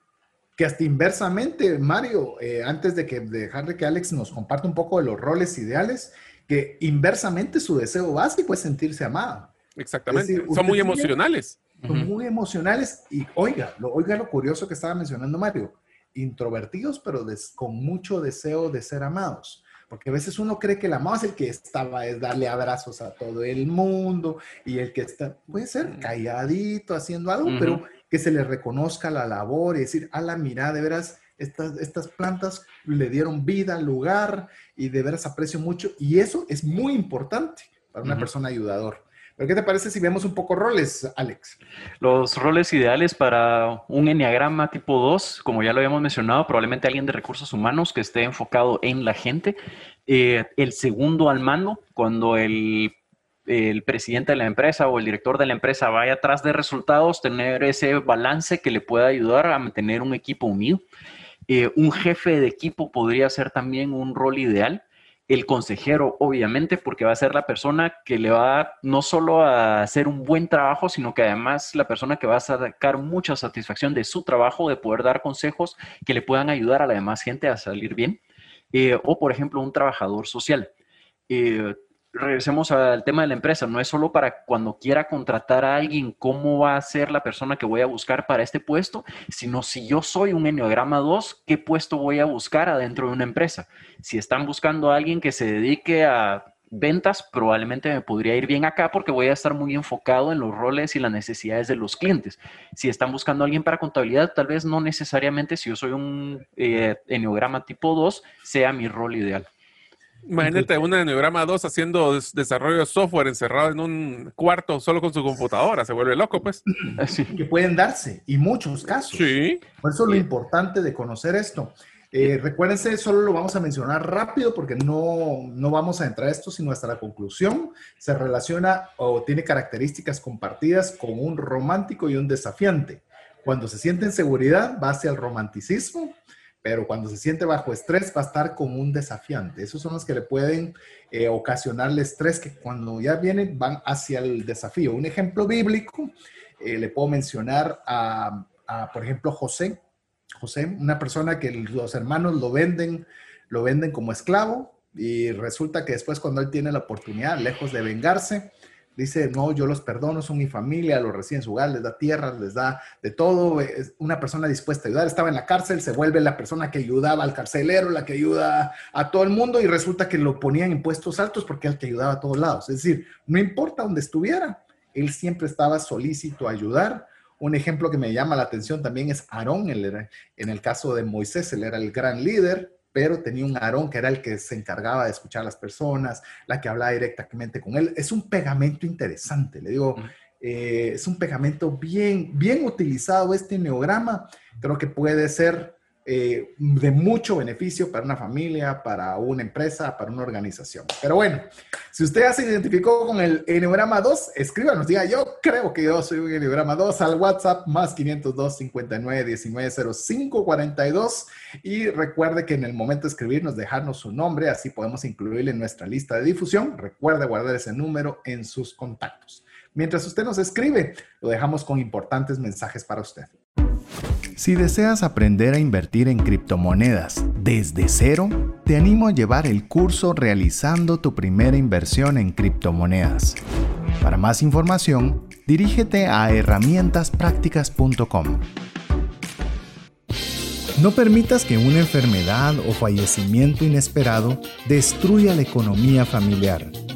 Que hasta inversamente, Mario, eh, antes de que dejarle que Alex nos comparte un poco de los roles ideales, que inversamente su deseo básico es sentirse amado. Exactamente. son muy emocionales. Son muy emocionales y oiga, lo, oiga lo curioso que estaba mencionando Mario, introvertidos pero con mucho deseo de ser amados. Porque a veces uno cree que el amado es el que estaba, es darle abrazos a todo el mundo y el que está, puede ser calladito haciendo algo, pero que se le reconozca la labor y decir, a la mirada, de veras, estas, estas plantas le dieron vida al lugar y de veras aprecio mucho. Y eso es muy importante para una persona ayudador. ¿Pero qué te parece si vemos un poco roles, Alex? Los roles ideales para un enneagrama tipo 2, como ya lo habíamos mencionado, probablemente alguien de recursos humanos que esté enfocado en la gente. Eh, el segundo al mando, cuando el, el presidente de la empresa o el director de la empresa vaya atrás de resultados, tener ese balance que le pueda ayudar a mantener un equipo unido. Eh, un jefe de equipo podría ser también un rol ideal. El consejero, obviamente, porque va a ser la persona que le va no solo a hacer un buen trabajo, sino que además la persona que va a sacar mucha satisfacción de su trabajo, de poder dar consejos que le puedan ayudar a la demás gente a salir bien. Eh, o, por ejemplo, un trabajador social. Eh, regresemos al tema de la empresa, no es solo para cuando quiera contratar a alguien, cómo va a ser la persona que voy a buscar para este puesto, sino si yo soy un Enneagrama 2, ¿qué puesto voy a buscar adentro de una empresa? Si están buscando a alguien que se dedique a ventas, probablemente me podría ir bien acá porque voy a estar muy enfocado en los roles y las necesidades de los clientes. Si están buscando a alguien para contabilidad, tal vez no necesariamente si yo soy un eh, tipo 2, sea mi rol ideal. Imagínate un Enneagrama 2 haciendo desarrollo de software encerrado en un cuarto solo con su computadora, se vuelve loco, pues. Que pueden darse, y muchos casos. Sí. Por eso lo importante de conocer esto. Eh, recuérdense, solo lo vamos a mencionar rápido porque no, no vamos a entrar a esto, sino hasta la conclusión. Se relaciona o tiene características compartidas con un romántico y un desafiante. Cuando se siente en seguridad, va hacia el romanticismo pero cuando se siente bajo estrés va a estar como un desafiante. Esos son los que le pueden eh, ocasionarle estrés, que cuando ya vienen van hacia el desafío. Un ejemplo bíblico, eh, le puedo mencionar a a, por ejemplo, José. José, una persona que los hermanos lo venden, lo venden como esclavo y resulta que después cuando él tiene la oportunidad, lejos de vengarse, dice, no, yo los perdono, son mi familia, los reciben en su hogar, les da tierra, les da de todo, una persona dispuesta a ayudar, estaba en la cárcel, se vuelve la persona que ayudaba al carcelero, la que ayuda a todo el mundo y resulta que lo ponían en puestos altos porque él que ayudaba a todos lados. Es decir, no importa dónde estuviera, él siempre estaba solícito a ayudar. Un ejemplo que me llama la atención también es Aarón, en el caso de Moisés, él era el gran líder, pero tenía un Aarón que era el que se encargaba de escuchar a las personas, la que hablaba directamente con él. Es un pegamento interesante, le digo, eh, es un pegamento bien, bien utilizado este neograma. Creo que puede ser eh, de mucho beneficio para una familia, para una empresa, para una organización. Pero bueno, si usted ya se identificó con el Enneagrama 2, escríbanos, diga, yo creo que yo soy un Enneagrama 2 al WhatsApp más 502 59 19 05 42 y recuerde que en el momento de escribirnos, dejarnos su nombre, así podemos incluirle en nuestra lista de difusión. Recuerde guardar ese número en sus contactos. Mientras usted nos escribe, lo dejamos con importantes mensajes para usted. Si deseas aprender a invertir en criptomonedas desde cero, te animo a llevar el curso realizando tu primera inversión en criptomonedas. Para más información, dirígete a herramientasprácticas.com. No permitas que una enfermedad o fallecimiento inesperado destruya la economía familiar.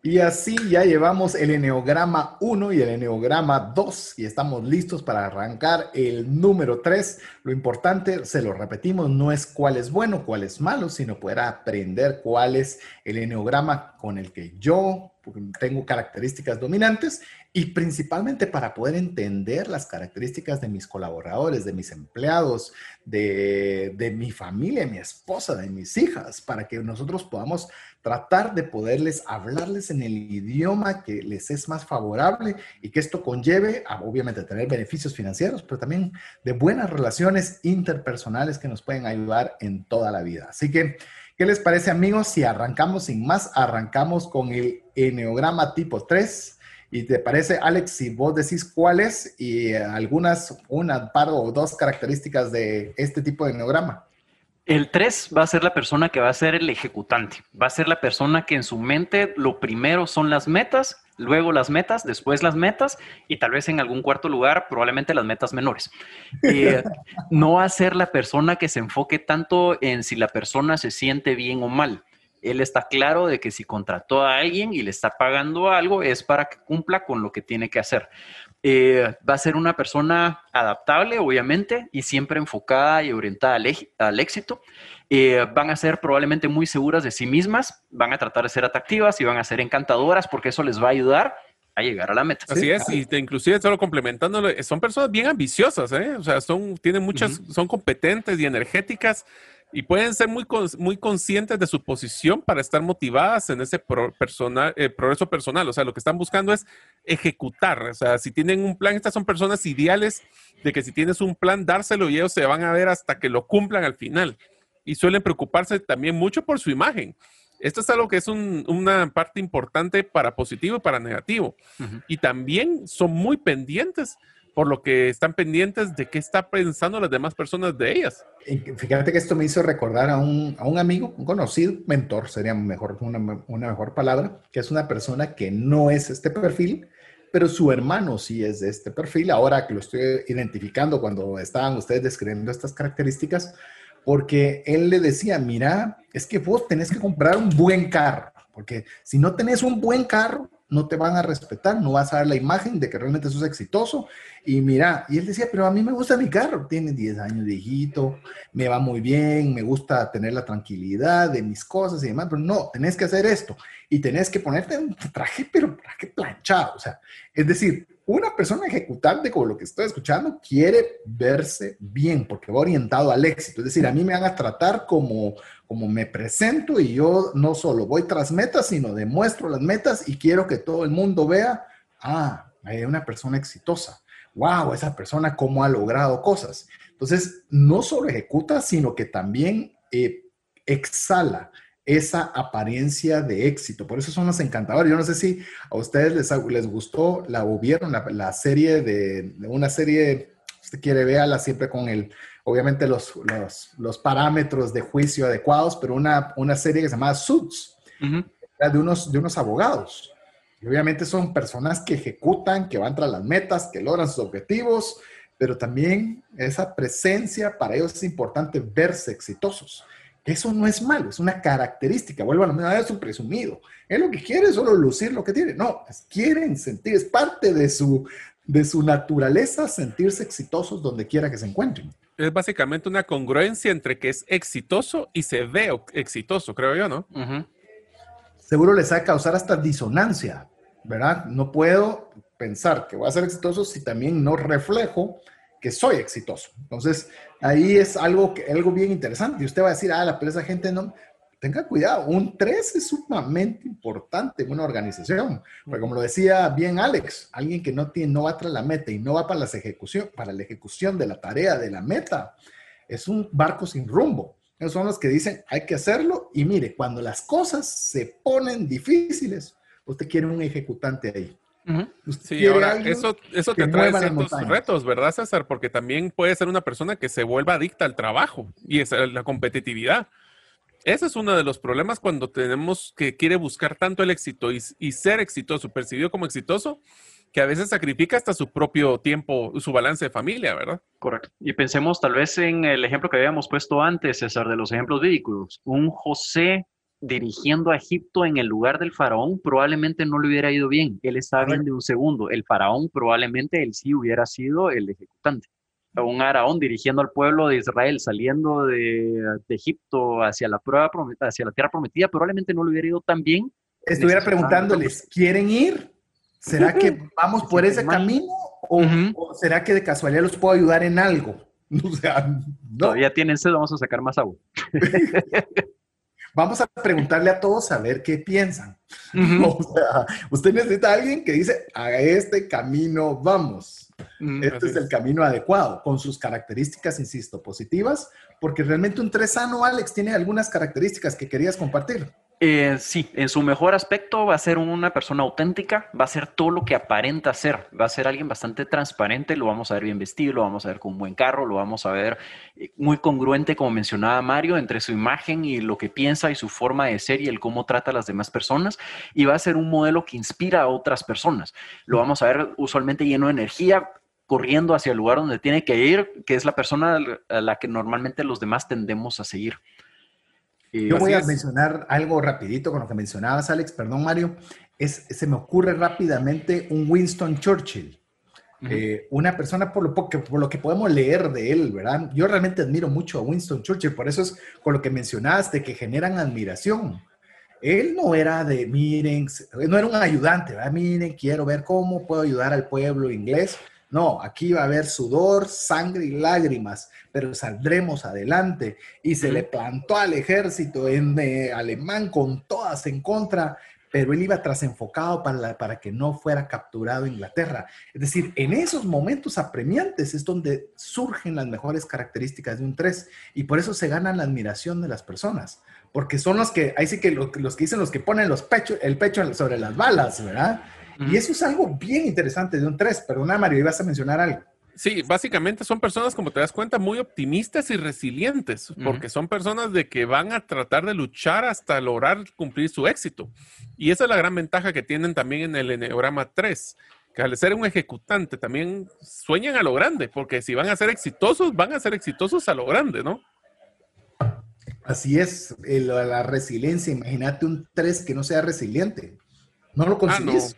Y así ya llevamos el Enneagrama 1 y el Enneagrama 2 y estamos listos para arrancar el número 3. Lo importante, se lo repetimos, no es cuál es bueno, cuál es malo, sino poder aprender cuál es el Enneagrama con el que yo tengo características dominantes y principalmente para poder entender las características de mis colaboradores, de mis empleados, de, de mi familia, mi esposa, de mis hijas, para que nosotros podamos tratar de poderles hablarles en el idioma que les es más favorable y que esto conlleve obviamente tener beneficios financieros, pero también de buenas relaciones interpersonales que nos pueden ayudar en toda la vida. Así que, ¿qué les parece amigos? Si arrancamos sin más, arrancamos con el eneograma tipo 3. ¿Y te parece, Alex, si vos decís cuáles y algunas, una, par o dos características de este tipo de eneograma? El 3 va a ser la persona que va a ser el ejecutante, va a ser la persona que en su mente lo primero son las metas, luego las metas, después las metas y tal vez en algún cuarto lugar probablemente las metas menores. Eh, no va a ser la persona que se enfoque tanto en si la persona se siente bien o mal. Él está claro de que si contrató a alguien y le está pagando algo es para que cumpla con lo que tiene que hacer. Eh, va a ser una persona adaptable, obviamente, y siempre enfocada y orientada al, éxito. Eh, van a ser probablemente muy seguras de sí mismas, van a tratar de ser atractivas y van a ser encantadoras porque eso les va a ayudar a llegar a la meta. Así es, y inclusive solo complementándolo, son personas bien ambiciosas, ¿eh? o sea, son, tienen muchas, son competentes y energéticas y pueden ser muy, muy conscientes de su posición para estar motivadas en ese eh, progreso personal. O sea, lo que están buscando es ejecutar. O sea, si tienen un plan, estas son personas ideales de que si tienes un plan, dárselo y ellos se van a ver hasta que lo cumplan al final. Y suelen preocuparse también mucho por su imagen. Esto es algo que es una parte importante para positivo y para negativo. Y también son muy pendientes por lo que están pendientes de qué está pensando las demás personas de ellas. Fíjate que esto me hizo recordar a un, a un amigo, un conocido, mentor, sería mejor, una, una, mejor palabra, que es una persona que no es este perfil, pero su hermano sí es de este perfil. Ahora que lo estoy identificando cuando estaban ustedes describiendo estas características, porque él le decía, mira, es que vos tenés que comprar un buen carro, porque si no tenés un buen carro, no te van a respetar, no vas a dar la imagen de que realmente sos exitoso. Y mira, y él decía, pero a mí me gusta mi carro, tiene 10 años viejito, me va muy bien, me gusta tener la tranquilidad de mis cosas y demás, pero no, tenés que hacer esto y tenés que ponerte un traje, pero traje planchado, o sea, es decir, una persona ejecutante, como lo que estoy escuchando, quiere verse bien porque va orientado al éxito. Es decir, a mí me van a tratar como, como me presento y yo no solo voy tras metas, sino demuestro las metas y quiero que todo el mundo vea, ah, hay una persona exitosa. Wow, esa persona cómo ha logrado cosas. Entonces, no solo ejecuta, sino que también eh, exhala esa apariencia de éxito. Por eso son los encantadores. Yo no sé si a ustedes les, les gustó la o vieron la, serie de, una serie, usted quiere verla siempre con el, obviamente los, los, parámetros de juicio adecuados, pero una, una serie que se llama Suits, de, unos, de unos abogados. Y obviamente son personas que ejecutan, que van tras las metas, que logran sus objetivos, pero también esa presencia para ellos es importante verse exitosos. Eso no es malo, es una característica. Vuelvo a la es un presumido. Es lo que quiere solo lucir lo que tiene. No, quieren sentir, es parte de su, de su naturaleza sentirse exitosos donde quiera que se encuentren. Es básicamente una congruencia entre que es exitoso y se ve exitoso, creo yo, ¿no? Seguro les va a causar hasta disonancia, ¿verdad? No puedo pensar que voy a ser exitoso si también no reflejo que soy exitoso. Entonces, ahí es algo, que, algo bien interesante. Y usted va a decir, ah, pero esa gente no... Tenga cuidado, un 3 es sumamente importante en una organización. Porque como lo decía bien Alex, alguien que no, tiene, no va tras la meta y no va para, las ejecución, para la ejecución de la tarea de la meta, es un barco sin rumbo. Esos son los que dicen, hay que hacerlo. Y mire, cuando las cosas se ponen difíciles, usted quiere un ejecutante ahí. Sí, ahora eso, eso te trae ciertos retos, ¿verdad, César? Porque también puede ser una persona que se vuelva adicta al trabajo y es la competitividad. Ese es uno de los problemas cuando tenemos que quiere buscar tanto el éxito y, ser exitoso, percibido como exitoso, que a veces sacrifica hasta su propio tiempo, su balance de familia, ¿verdad? Correcto. Y pensemos tal vez en el ejemplo que habíamos puesto antes, César, de los ejemplos bíblicos. Un José dirigiendo a Egipto en el lugar del faraón, probablemente no le hubiera ido bien. Él estaba bien de un segundo. El faraón probablemente él sí hubiera sido el ejecutante. Un araón dirigiendo al pueblo de Israel, saliendo de, Egipto hacia la prueba hacia la tierra prometida, probablemente no le hubiera ido tan bien. Estuviera preguntándoles, ¿quieren ir? ¿Será que vamos por ese camino? O, será que de casualidad los puedo ayudar en algo? O sea, Todavía tienen sed, vamos a sacar más agua. Vamos a preguntarle a todos a ver qué piensan. O sea, usted necesita a alguien que dice, a este camino vamos. este es, el camino adecuado, con sus características, insisto, positivas, porque realmente un tres sano, Alex, tiene algunas características que querías compartir. Eh, sí, en su mejor aspecto va a ser una persona auténtica, va a ser todo lo que aparenta ser, va a ser alguien bastante transparente, lo vamos a ver bien vestido, lo vamos a ver con un buen carro, lo vamos a ver eh, muy congruente, como mencionaba Mario, entre su imagen y lo que piensa y su forma de ser y el cómo trata a las demás personas, y va a ser un modelo que inspira a otras personas. Lo vamos a ver usualmente lleno de energía, corriendo hacia el lugar donde tiene que ir, que es la persona a la que normalmente los demás tendemos a seguir. Yo voy a mencionar algo rapidito con lo que mencionabas, Alex, perdón, Mario. Es, se me ocurre rápidamente un Winston Churchill. Eh, una persona por lo, que, por lo que podemos leer de él, ¿verdad? Yo realmente admiro mucho a Winston Churchill, por eso es con lo que mencionabas de que generan admiración. Él no era de, miren, no era un ayudante, ¿verdad? Miren, quiero ver cómo puedo ayudar al pueblo inglés. No, aquí va a haber sudor, sangre y lágrimas, pero saldremos adelante. Y se le plantó al ejército en, eh, alemán con todas en contra, pero él iba tras enfocado para, para que no fuera capturado Inglaterra. Es decir, en esos momentos apremiantes es donde surgen las mejores características de un 3 y por eso se ganan la admiración de las personas, porque son los que, ahí sí que los, que dicen los que ponen los pechos, el pecho sobre las balas, ¿verdad? Y eso es algo bien interesante de un 3. Perdona, Mario, ibas a mencionar algo. Sí, básicamente son personas, como te das cuenta, muy optimistas y resilientes, porque son personas de que van a tratar de luchar hasta lograr cumplir su éxito. Y esa es la gran ventaja que tienen también en el Enneagrama 3, que al ser un ejecutante también sueñan a lo grande, porque si van a ser exitosos, van a ser exitosos a lo grande, ¿no? Así es, la resiliencia, imagínate un 3 que no sea resiliente. No lo ah, consigues.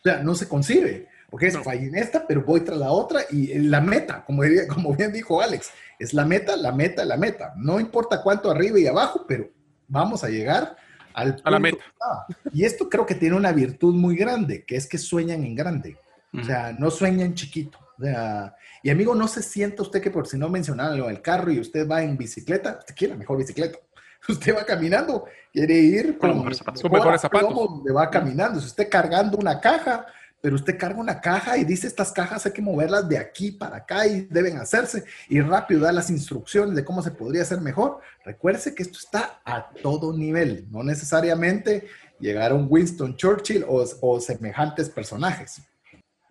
O sea, no se concibe, porque es fallé en esta, pero voy tras la otra y la meta, como, como bien dijo Alex, es la meta, la meta, la meta. No importa cuánto arriba y abajo, pero vamos a llegar al a la meta. Y esto creo que tiene una virtud muy grande, que es que sueñan en grande. O sea, no sueñen chiquito. y amigo, no se sienta usted que por si no mencionaron el carro y usted va en bicicleta, usted quiere la mejor bicicleta. Usted va caminando, quiere ir con, mejores zapatos. Con mejores zapatos. va caminando. Si usted cargando una caja, pero usted carga una caja y dice estas cajas hay que moverlas de aquí para acá y deben hacerse y rápido da las instrucciones de cómo se podría hacer mejor. Recuerde que esto está a todo nivel, no necesariamente llegar a un Winston Churchill o, semejantes personajes.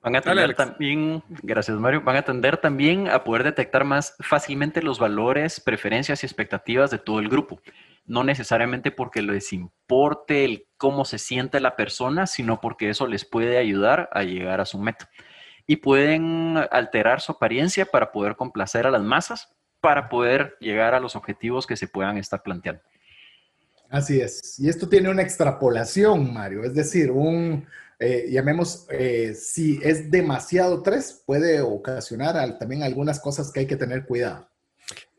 Van a atender también, gracias Mario, van a atender también a poder detectar más fácilmente los valores, preferencias y expectativas de todo el grupo no necesariamente porque les importe el cómo se siente la persona, sino porque eso les puede ayudar a llegar a su meta. Y pueden alterar su apariencia para poder complacer a las masas, para poder llegar a los objetivos que se puedan estar planteando. Así es. Y esto tiene una extrapolación, Mario. Es decir, un, eh, llamemos, eh, si es demasiado tres, puede ocasionar también algunas cosas que hay que tener cuidado.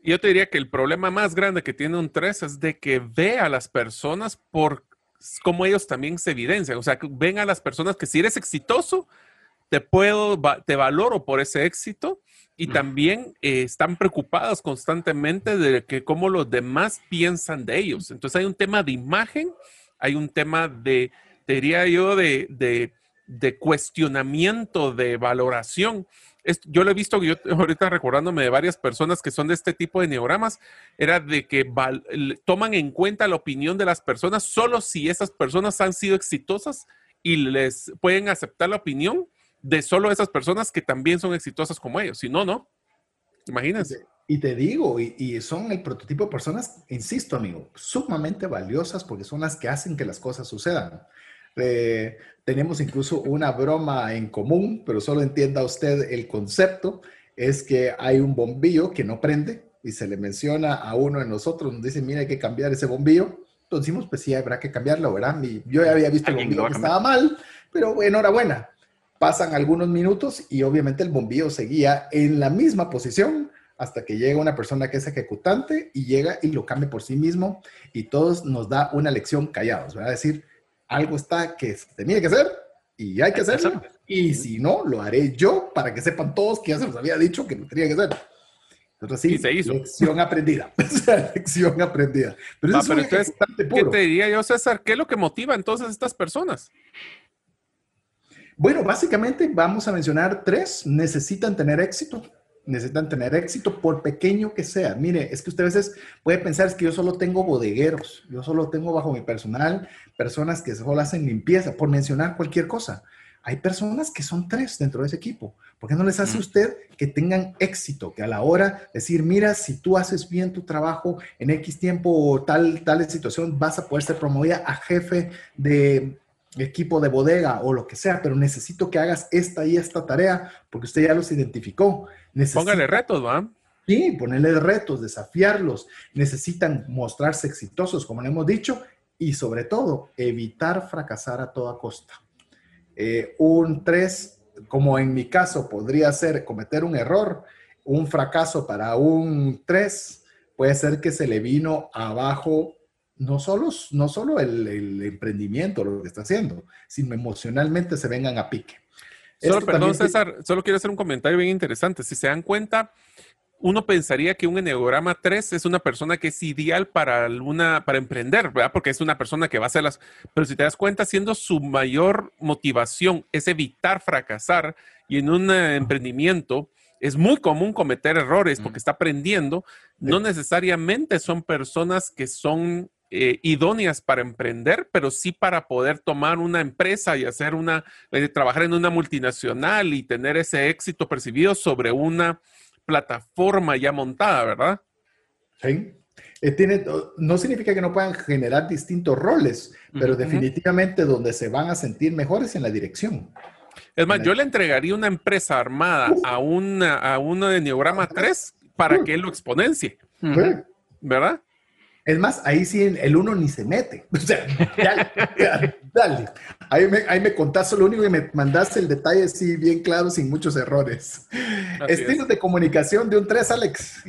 Yo te diría que el problema más grande que tiene un 3 es de que ve a las personas por cómo ellos también se evidencian. O sea, que ven a las personas que si eres exitoso, te puedo, te valoro por ese éxito y también eh, están preocupados constantemente de que cómo los demás piensan de ellos. Entonces hay un tema de imagen, hay un tema de, te diría yo, de, de, de cuestionamiento, de valoración yo lo he visto, yo ahorita recordándome de varias personas que son de este tipo de neogramas, era de que toman en cuenta la opinión de las personas solo si esas personas han sido exitosas y les pueden aceptar la opinión de solo esas personas que también son exitosas como ellos. Si no, no. Imagínense. Y te digo, y, y, son el prototipo de personas, insisto, amigo, sumamente valiosas porque son las que hacen que las cosas sucedan. Eh, tenemos incluso una broma en común, pero solo entienda usted el concepto, es que hay un bombillo que no prende y se le menciona a uno de nosotros, nos dice, mira, hay que cambiar ese bombillo. Entonces decimos, pues sí, habrá que cambiarlo, ¿verdad? Y yo ya había visto el bombillo que estaba mal, pero enhorabuena. Pasan algunos minutos y obviamente el bombillo seguía en la misma posición hasta que llega una persona que es ejecutante y llega y lo cambia por sí mismo y todos nos da una lección callados, ¿verdad? Es decir, algo está que se tenía que hacer y hay que hacerlo. Y si no, lo haré yo para que sepan todos que ya se los había dicho que lo tenía que hacer. Entonces sí, se hizo. lección aprendida. lección aprendida. Pero, eso es entonces, ¿qué te diría yo, César? ¿Qué es lo que motiva entonces a estas personas? Bueno, básicamente vamos a mencionar tres. Necesitan tener éxito necesitan tener éxito, por pequeño que sea. Mire, es que usted a veces puede pensar es que yo solo tengo bodegueros, yo solo tengo bajo mi personal personas que solo hacen limpieza, por mencionar cualquier cosa. Hay personas que son tres dentro de ese equipo. ¿Por qué no les hace usted que tengan éxito? Que a la hora decir, mira, si tú haces bien tu trabajo en X tiempo o tal, tal situación, vas a poder ser promovida a jefe de equipo de bodega o lo que sea, pero necesito que hagas esta y esta tarea porque usted ya los identificó. Póngale retos, ¿va? Sí, ponerle retos, desafiarlos. Necesitan mostrarse exitosos, como le hemos dicho, y sobre todo, evitar fracasar a toda costa. Eh, un 3, como en mi caso, podría ser cometer un error. Un fracaso para un 3 puede ser que se le vino abajo no solo, no solo el, el emprendimiento, lo que está haciendo, sino emocionalmente se vengan a pique. Solo, perdón, César, solo quiero hacer un comentario bien interesante. Si se dan cuenta, uno pensaría que un enneograma 3 es una persona que es ideal para, una, para emprender, ¿verdad? Porque es una persona que va a hacer las... Pero si te das cuenta, siendo su mayor motivación es evitar fracasar y en un eh, emprendimiento es muy común cometer errores porque está aprendiendo, no necesariamente son personas que son eh, idóneas para emprender, pero sí para poder tomar una empresa y hacer una, eh, trabajar en una multinacional y tener ese éxito percibido sobre una plataforma ya montada, ¿verdad? Sí. Eh, tiene, no significa que no puedan generar distintos roles, pero definitivamente donde se van a sentir mejores en la dirección. Es más, yo le entregaría una empresa armada a, una, a uno de Neograma 3 para que él lo exponencie. ¿Verdad? Es más, ahí sí el uno ni se mete. O sea, dale. Ahí me, ahí me contaste lo único que me mandaste el detalle, sí, bien claro, sin muchos errores. Estilos de comunicación de un 3, Alex.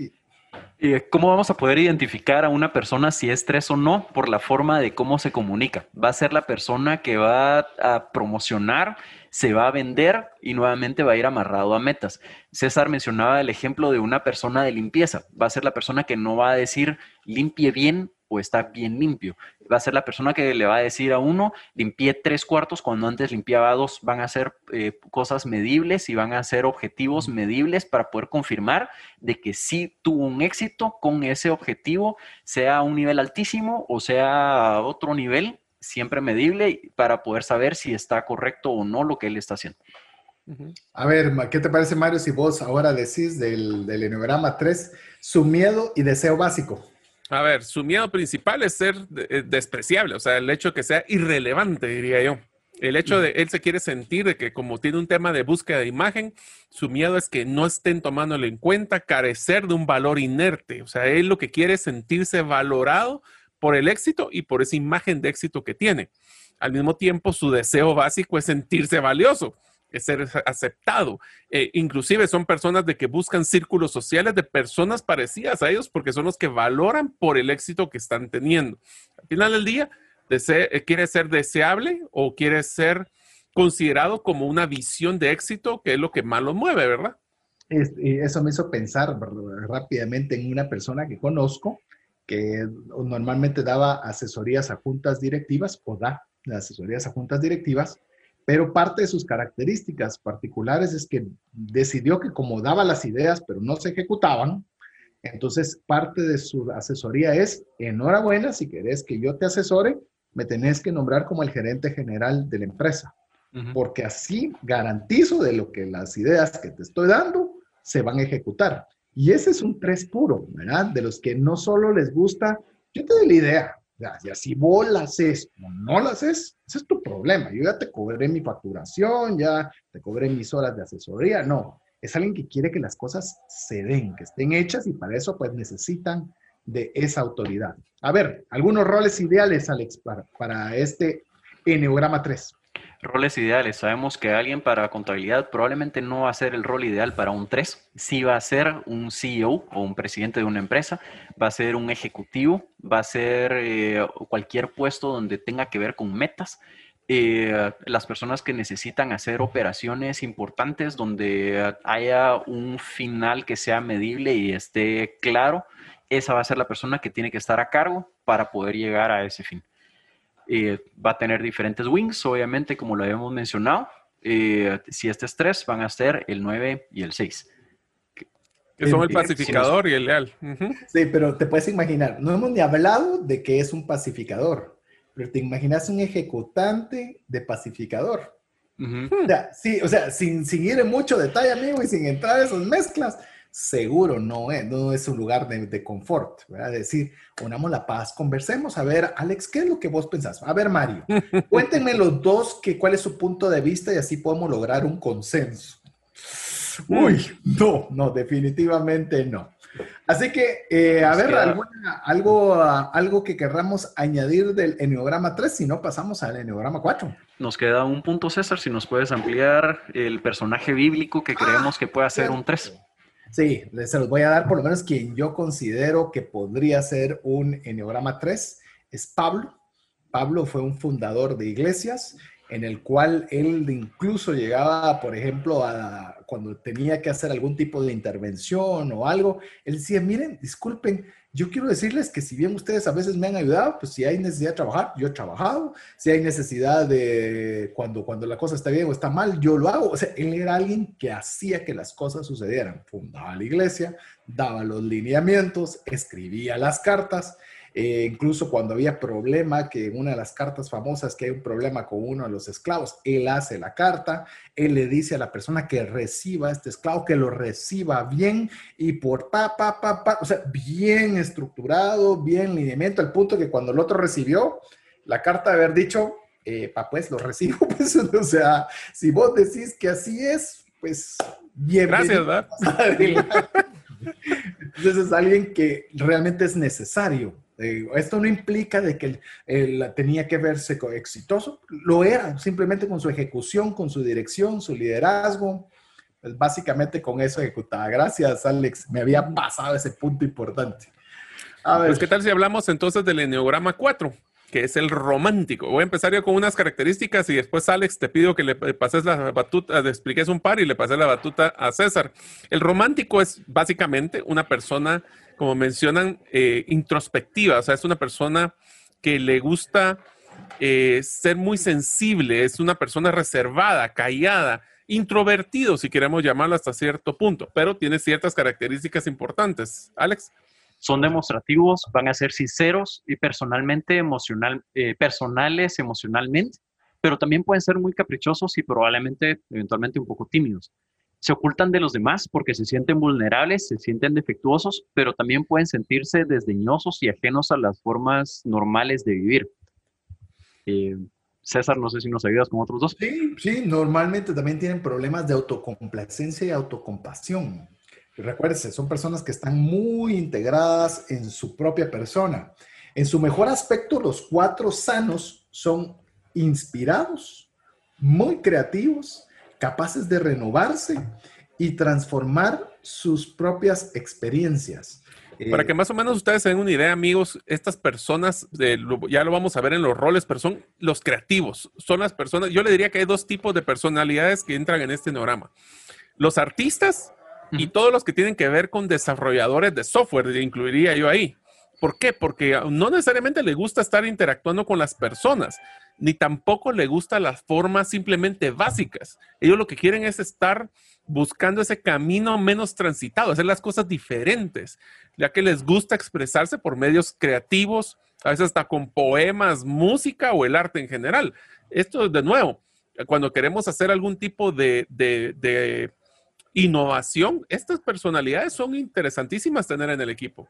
¿Cómo vamos a poder identificar a una persona si es tres o no? Por la forma de cómo se comunica. Va a ser la persona que va a promocionar, se va a vender y nuevamente va a ir amarrado a metas. César mencionaba el ejemplo de una persona de limpieza. Va a ser la persona que no va a decir limpie bien o está bien limpio. Va a ser la persona que le va a decir a uno, limpié tres cuartos cuando antes limpiaba dos. Van a ser eh, cosas medibles y van a ser objetivos medibles para poder confirmar de que sí tuvo un éxito con ese objetivo, sea un nivel altísimo o sea otro nivel, siempre medible para poder saber si está correcto o no lo que él está haciendo. A ver, ¿qué te parece, Mario, si vos ahora decís del, del Enneagrama 3 su miedo y deseo básico? A ver, su miedo principal es ser eh, despreciable, o sea, el hecho de que sea irrelevante, diría yo. El hecho de él se quiere sentir de que como tiene un tema de búsqueda de imagen, su miedo es que no estén tomándolo en cuenta, carecer de un valor inerte. O sea, él lo que quiere es sentirse valorado por el éxito y por esa imagen de éxito que tiene. Al mismo tiempo, su deseo básico es sentirse valioso ser aceptado. Eh, inclusive son personas de que buscan círculos sociales de personas parecidas a ellos porque son los que valoran por el éxito que están teniendo. Al final del día, eh, quiere ser deseable o quiere ser considerado como una visión de éxito, que es lo que más lo mueve, ¿verdad? eso me hizo pensar rápidamente en una persona que conozco que normalmente daba asesorías a juntas directivas o da asesorías a juntas directivas pero parte de sus características particulares es que decidió que como daba las ideas, pero no se ejecutaban, entonces parte de su asesoría es, enhorabuena, si querés que yo te asesore, me tenés que nombrar como el gerente general de la empresa, porque así garantizo de lo que las ideas que te estoy dando se van a ejecutar. Y ese es un tres puro, ¿verdad? De los que no solo les gusta, yo te doy la idea, ya, si vos la haces o no la haces, ese es tu problema. Yo ya te cobré mi facturación, ya te cobré mis horas de asesoría. No, es alguien que quiere que las cosas se den, que estén hechas y para eso pues necesitan de esa autoridad. A ver, algunos roles ideales, Alex, para, para este Enneagrama 3. Roles ideales. Sabemos que alguien para contabilidad probablemente no va a ser el rol ideal para un 3. Sí va a ser un CEO o un presidente de una empresa, va a ser un ejecutivo, va a ser eh, cualquier puesto donde tenga que ver con metas. Eh, las personas que necesitan hacer operaciones importantes donde haya un final que sea medible y esté claro, esa va a ser la persona que tiene que estar a cargo para poder llegar a ese fin. Eh, va a tener diferentes wings, obviamente, como lo habíamos mencionado. Eh, si este es 3, van a ser el 9 y el 6. Que son el pacificador y el leal. Sí, pero te puedes imaginar, no hemos ni hablado de que es un pacificador, pero te imaginas un ejecutante de pacificador. o sea, sí, o sea, sin, sin ir en mucho detalle, amigo, y sin entrar en esas mezclas, seguro no es, no es un lugar de, de confort, ¿verdad? Decir, unamos la paz, conversemos. A ver, Alex, ¿qué es lo que vos pensás? A ver, Mario, cuéntenme los dos que, cuál es su punto de vista y así podemos lograr un consenso. Uy, no, no, definitivamente no. Así que, eh, a ver, algo, algo que querramos añadir del Enneagrama 3, si no pasamos al Enneagrama 4. Nos queda un punto, César, si nos puedes ampliar el personaje bíblico que creemos que pueda ser un 3. Sí, se los voy a dar por lo menos quien yo considero que podría ser un Enneagrama 3, es Pablo. Pablo fue un fundador de iglesias en el cual él incluso llegaba, por ejemplo, a cuando tenía que hacer algún tipo de intervención o algo, él decía, miren, disculpen, yo quiero decirles que si bien ustedes a veces me han ayudado, pues si hay necesidad de trabajar, yo he trabajado. Si hay necesidad de cuando, cuando la cosa está bien o está mal, yo lo hago. O sea, él era alguien que hacía que las cosas sucedieran. Fundaba la iglesia, daba los lineamientos, escribía las cartas eh, incluso cuando había problema, que en una de las cartas famosas que hay un problema con uno de los esclavos, él hace la carta, él le dice a la persona que reciba este esclavo, que lo reciba bien y por pa, pa, pa, pa, o sea, bien estructurado, bien lineamiento, al punto que cuando el otro recibió la carta de haber dicho, eh, pa, pues lo recibo, pues, o sea, si vos decís que así es, pues bien. Gracias, ¿verdad? Entonces es alguien que realmente es necesario esto no implica de que él, tenía que verse exitoso, lo era simplemente con su ejecución, con su dirección, su liderazgo, Pues básicamente con eso ejecutaba. Gracias, Alex. Me había pasado ese punto importante. A ver. Pues, ¿qué tal si hablamos entonces del Enneagrama 4? que es el romántico. Voy a empezar yo con unas características y después, Alex, te pido que le pases la batuta, le expliques un par y le pases la batuta a César. El romántico es básicamente una persona, como mencionan, eh, introspectiva, o sea, es una persona que le gusta eh, ser muy sensible, es una persona reservada, callada, introvertido, si queremos llamarlo hasta cierto punto, pero tiene ciertas características importantes. Alex son demostrativos, van a ser sinceros y personalmente emocional, eh, personales emocionalmente, pero también pueden ser muy caprichosos y probablemente eventualmente un poco tímidos. Se ocultan de los demás porque se sienten vulnerables, se sienten defectuosos, pero también pueden sentirse desdeñosos y ajenos a las formas normales de vivir. Eh, César, no sé si nos ayudas con otros dos. Sí, sí, normalmente también tienen problemas de autocomplacencia y autocompasión. Recuérdense, son personas que están muy integradas en su propia persona. En su mejor aspecto, los cuatro sanos son inspirados, muy creativos, capaces de renovarse y transformar sus propias experiencias. Para eh, que más o menos ustedes tengan una idea, amigos, estas personas, ya lo vamos a ver en los roles, pero son los creativos, son las personas, yo le diría que hay dos tipos de personalidades que entran en este neograma. Los artistas y todos los que tienen que ver con desarrolladores de software, incluiría yo ahí. ¿Por qué? Porque no necesariamente le gusta estar interactuando con las personas, ni tampoco le gusta las formas simplemente básicas. Ellos lo que quieren es estar buscando ese camino menos transitado, hacer las cosas diferentes, ya que les gusta expresarse por medios creativos, a veces hasta con poemas, música o el arte en general. Esto, de nuevo, cuando queremos hacer algún tipo de, de innovación, estas personalidades son interesantísimas tener en el equipo.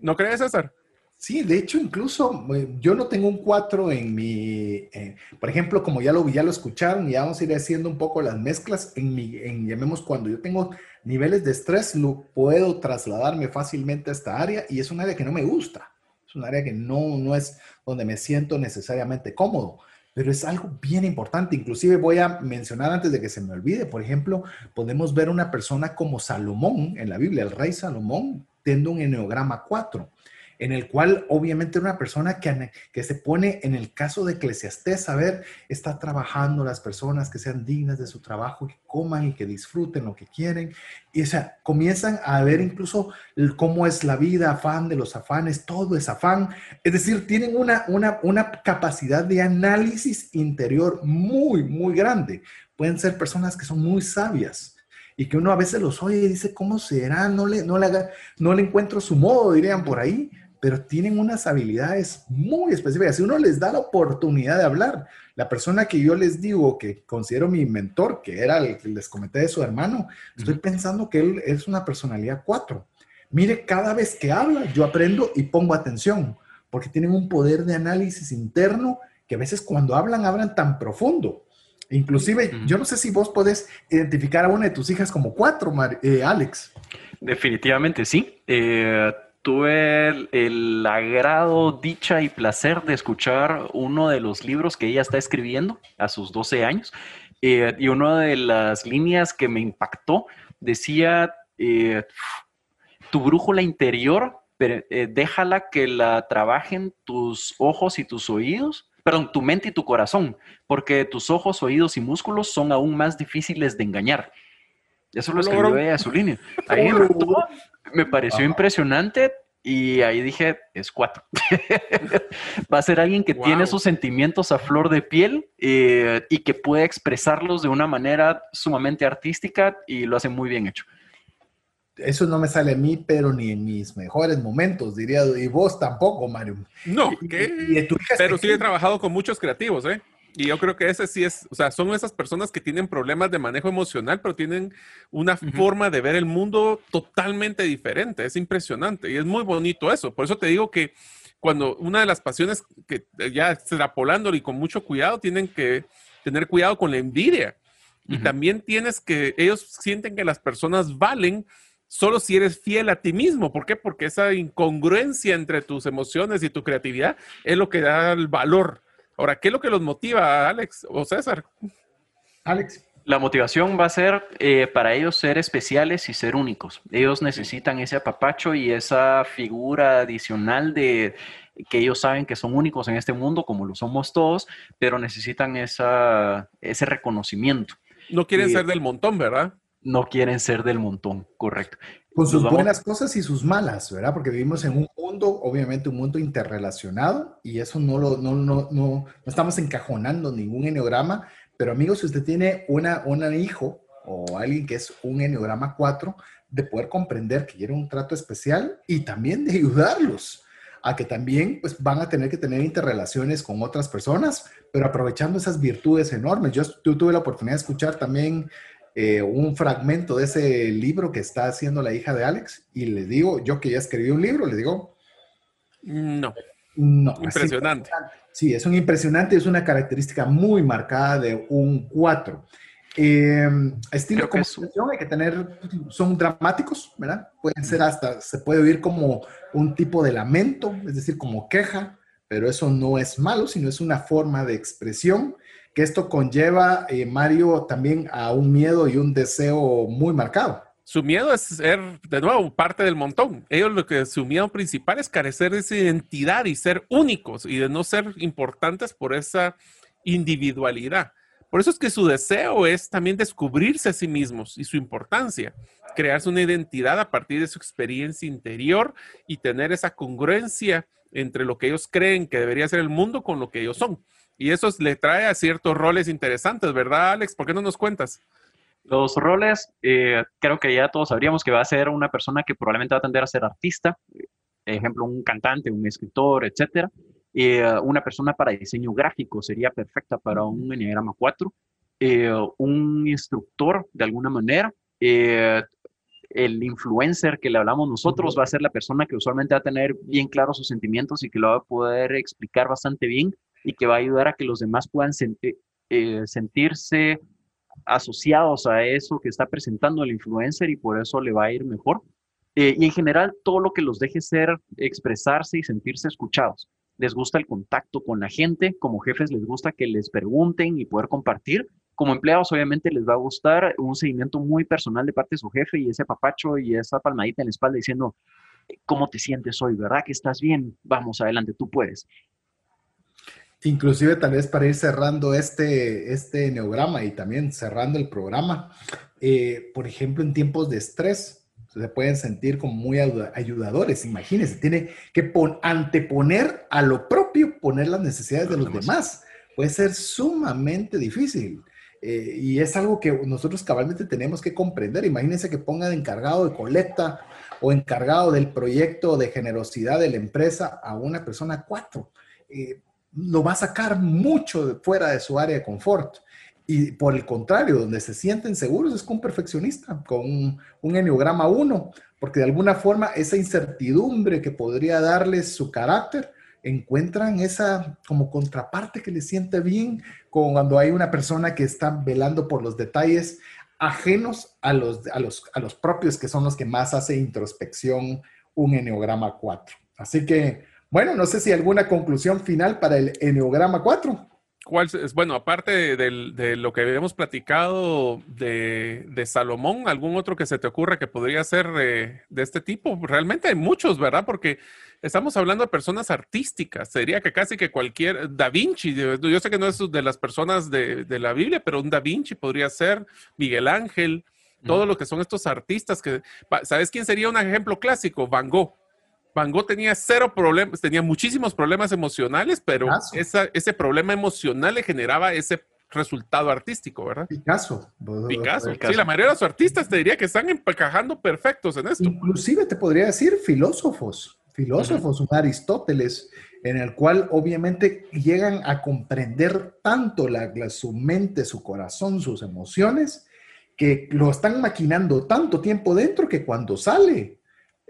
¿No crees, César? Sí, de hecho, incluso eh, yo no tengo un 4 en mi, eh, por ejemplo, como ya lo, ya lo escucharon, y vamos a ir haciendo un poco las mezclas en mi, llamemos cuando yo tengo niveles de estrés, lo puedo trasladarme fácilmente a esta área y es un área que no me gusta, es un área que no, no es donde me siento necesariamente cómodo pero es algo bien importante. Inclusive voy a mencionar antes de que se me olvide, por ejemplo, podemos ver una persona como Salomón en la Biblia, el rey Salomón, teniendo un eneograma 4 en el cual obviamente una persona que, que se pone en el caso de Eclesiastés, a ver, está trabajando las personas que sean dignas de su trabajo, que coman y que disfruten lo que quieren. Y o sea, comienzan a ver incluso cómo es la vida, afán de los afanes, todo es afán. Es decir, tienen una, una, una capacidad de análisis interior muy, muy grande. Pueden ser personas que son muy sabias y que uno a veces los oye y dice, ¿cómo será? No le, no le, haga, no le encuentro su modo, dirían por ahí, pero tienen unas habilidades muy específicas. Si uno les da la oportunidad de hablar, la persona que yo les digo que considero mi mentor, que era el que les comenté de su hermano, estoy pensando que él es una personalidad cuatro. Mire, cada vez que habla, yo aprendo y pongo atención, porque tienen un poder de análisis interno que a veces cuando hablan, hablan tan profundo. Inclusive, yo no sé si vos podés identificar a una de tus hijas como cuatro, eh, Alex. Definitivamente sí. Eh, tuve el, agrado, dicha y placer de escuchar uno de los libros que ella está escribiendo a sus 12 años. Eh, y una de las líneas que me impactó decía, tu brújula interior, eh, déjala que la trabajen tus ojos y tus oídos, perdón, tu mente y tu corazón, porque tus ojos, oídos y músculos son aún más difíciles de engañar. Eso lo escribió ella su línea. Ahí me pareció impresionante y ahí dije, es cuatro. Va a ser alguien que tiene sus sentimientos a flor de piel eh, y que puede expresarlos de una manera sumamente artística y lo hace muy bien hecho. Eso no me sale a mí, pero ni en mis mejores momentos, diría. Y vos tampoco, Mario. No, pero sí he trabajado con muchos creativos, ¿eh? Y yo creo que ese sí es, o sea, son esas personas que tienen problemas de manejo emocional, pero tienen una forma de ver el mundo totalmente diferente. Es impresionante y es muy bonito eso. Por eso te digo que cuando una de las pasiones que ya extrapolándolo y con mucho cuidado, tienen que tener cuidado con la envidia. Y también tienes que, ellos sienten que las personas valen solo si eres fiel a ti mismo. ¿Por qué? Porque esa incongruencia entre tus emociones y tu creatividad es lo que da el valor Ahora, ¿qué es lo que los motiva, Alex o César? Alex. La motivación va a ser eh, para ellos ser especiales y ser únicos. Ellos necesitan ese apapacho y esa figura adicional de que ellos saben que son únicos en este mundo, como lo somos todos, pero necesitan esa, ese reconocimiento. No quieren ser del montón, ¿verdad? No quieren ser del montón, correcto. Con sus buenas cosas y sus malas, ¿verdad? Porque vivimos en un mundo, obviamente un mundo interrelacionado, y eso no lo, no, no, no, no estamos encajonando ningún enneograma, pero amigos, si usted tiene una, un hijo o alguien que es un enneograma 4, de poder comprender que quiere un trato especial y también de ayudarlos a que también pues, van a tener que tener interrelaciones con otras personas, pero aprovechando esas virtudes enormes. Yo, tuve la oportunidad de escuchar también eh, un fragmento de ese libro que está haciendo la hija de Alex y le digo, yo que ya escribí un libro, le digo... No. No. Impresionante. Sí, es un impresionante, es una característica muy marcada de un 4. Eh, estilo de comunicación hay que tener, son dramáticos, ¿verdad? Pueden ser hasta, se puede oír como un tipo de lamento, es decir, como queja, pero eso no es malo, sino es una forma de expresión, que esto conlleva, eh, Mario, también a un miedo y un deseo muy marcado. Su miedo es ser, de nuevo, parte del montón. Ellos lo que su miedo principal es carecer de esa identidad y ser únicos y de no ser importantes por esa individualidad. Por eso es que su deseo es también descubrirse a sí mismos y su importancia, crearse una identidad a partir de su experiencia interior y tener esa congruencia entre lo que ellos creen que debería ser el mundo con lo que ellos son. Y eso le trae a ciertos roles interesantes, ¿verdad, Alex? ¿Por qué no nos cuentas? Los roles, eh, creo que ya todos sabríamos que va a ser una persona que probablemente va a tender a ser artista, ejemplo, un cantante, un escritor, etcétera. Eh, una persona para diseño gráfico sería perfecta para un Enneagrama 4. Eh, un instructor, de alguna manera. el influencer que le hablamos nosotros va a ser la persona que usualmente va a tener bien claros sus sentimientos y que lo va a poder explicar bastante bien y que va a ayudar a que los demás puedan sentirse asociados a eso que está presentando el influencer y por eso le va a ir mejor. Eh, y en general, todo lo que los deje ser, expresarse y sentirse escuchados. Les gusta el contacto con la gente, como jefes les gusta que les pregunten y poder compartir. Como empleados, obviamente les va a gustar un seguimiento muy personal de parte de su jefe y ese papacho y esa palmadita en la espalda diciendo, ¿cómo te sientes hoy? ¿Verdad que estás bien? Vamos adelante, tú puedes. Inclusive tal vez para ir cerrando este, este neograma y también cerrando el programa, eh, por ejemplo, en tiempos de estrés, se pueden sentir como muy ayudadores. Imagínense, tiene que anteponer a lo propio, poner las necesidades de los demás. Puede ser sumamente difícil. Eh, y es algo que nosotros cabalmente tenemos que comprender. Imagínense que pongan encargado de colecta o encargado del proyecto de generosidad de la empresa a una persona cuatro. Eh, lo va a sacar mucho fuera de su área de confort. Y por el contrario, donde se sienten seguros es con un perfeccionista, con un, un enneograma 1, porque de alguna forma esa incertidumbre que podría darles su carácter, encuentran esa como contraparte que les siente bien cuando hay una persona que está velando por los detalles ajenos a los, a los, a los propios que son los que más hace introspección un enneograma 4. Así que bueno, no sé si alguna conclusión final para el Enneagrama 4. ¿Cuál es? Bueno, aparte de, lo que habíamos platicado de, Salomón, ¿algún otro que se te ocurra que podría ser de, este tipo? Realmente hay muchos, ¿verdad? Porque estamos hablando de personas artísticas. Sería que casi que cualquier Da Vinci, yo sé que no es de las personas de, la Biblia, pero un Da Vinci podría ser Miguel Ángel, todo lo que son estos artistas que, ¿sabes quién sería un ejemplo clásico? Van Gogh. Van Gogh tenía cero problemas, tenía muchísimos problemas emocionales, pero ese problema emocional le generaba ese resultado artístico, ¿verdad? Picasso. Picasso. Sí, la mayoría de los artistas te diría que están encajando perfectos en esto. Inclusive te podría decir filósofos, filósofos, un Aristóteles, en el cual obviamente llegan a comprender tanto la, su mente, su corazón, sus emociones, que lo están maquinando tanto tiempo dentro que cuando sale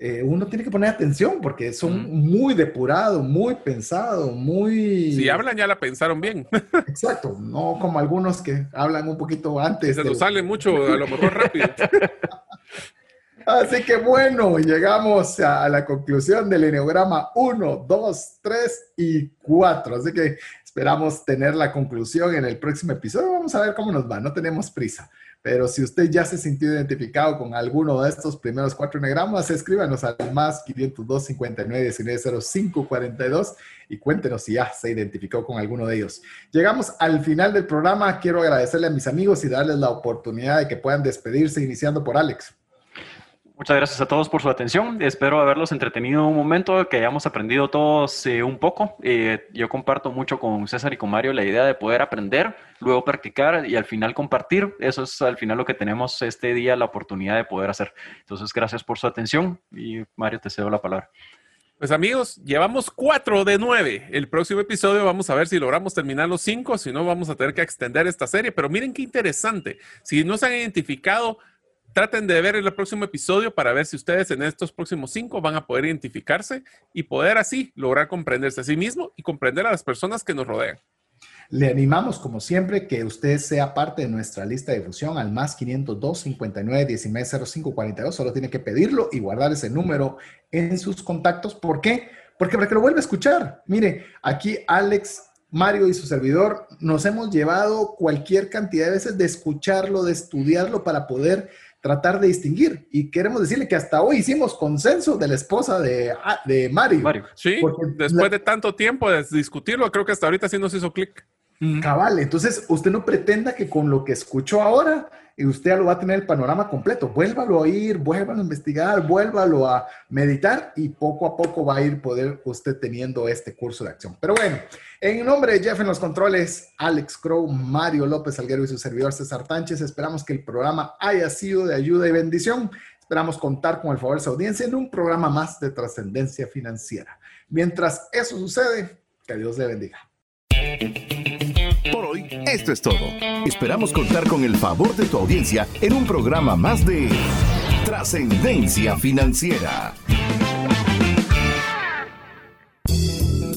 eh, uno tiene que poner atención porque son muy depurados, muy pensados, muy... Si hablan ya la pensaron bien. Exacto, no como algunos que hablan un poquito antes. Se nos sale mucho, a lo mejor rápido. Así que bueno, llegamos a la conclusión del Enneagrama 1, 2, 3 y 4. Así que Esperamos tener la conclusión en el próximo episodio. Vamos a ver cómo nos va. No tenemos prisa. Pero si usted ya se sintió identificado con alguno de estos primeros cuatro enegramas, escríbanos al más 502 59 19 05 42 y cuéntenos si ya se identificó con alguno de ellos. Llegamos al final del programa. Quiero agradecerle a mis amigos y darles la oportunidad de que puedan despedirse, iniciando por Alex. Muchas gracias a todos por su atención. Espero haberlos entretenido un momento, que hayamos aprendido todos eh, un poco. Eh, yo comparto mucho con César y con Mario la idea de poder aprender, luego practicar y al final compartir. Eso es al final lo que tenemos este día la oportunidad de poder hacer. Entonces, gracias por su atención y Mario, te cedo la palabra. Pues amigos, llevamos cuatro de nueve. El próximo episodio vamos a ver si logramos terminar los cinco, si no vamos a tener que extender esta serie. Pero miren qué interesante. Si no se han identificado traten de ver el próximo episodio para ver si ustedes en estos próximos cinco van a poder identificarse y poder así lograr comprenderse a sí mismo y comprender a las personas que nos rodean. Le animamos, como siempre, que usted sea parte de nuestra lista de difusión al más 502 59 19 05 42. Solo tiene que pedirlo y guardar ese número en sus contactos. ¿Por qué? Porque para que lo vuelva a escuchar. Mire, aquí Alex Mario y su servidor nos hemos llevado cualquier cantidad de veces de escucharlo, de estudiarlo para poder tratar de distinguir. Y queremos decirle que hasta hoy hicimos consenso de la esposa de, ah, de Mario. Mario. Sí, después de tanto tiempo de discutirlo, creo que hasta ahorita sí nos hizo clic. Cabal, entonces usted no pretenda que con lo que escuchó ahora y usted ya lo va a tener el panorama completo. Vuélvalo a oír, vuélvalo a investigar, vuélvalo a meditar y poco a poco va a ir poder usted teniendo este curso de acción. Pero bueno, en nombre de Jeff en los controles, Alex Crow, Mario López Alguero y su servidor César Tánchez, esperamos que el programa haya sido de ayuda y bendición. Esperamos contar con el favor de su audiencia en un programa más de trascendencia financiera. Mientras eso sucede, que Dios le bendiga. Por hoy, esto es todo. Esperamos contar con el favor de tu audiencia en un programa más de trascendencia financiera.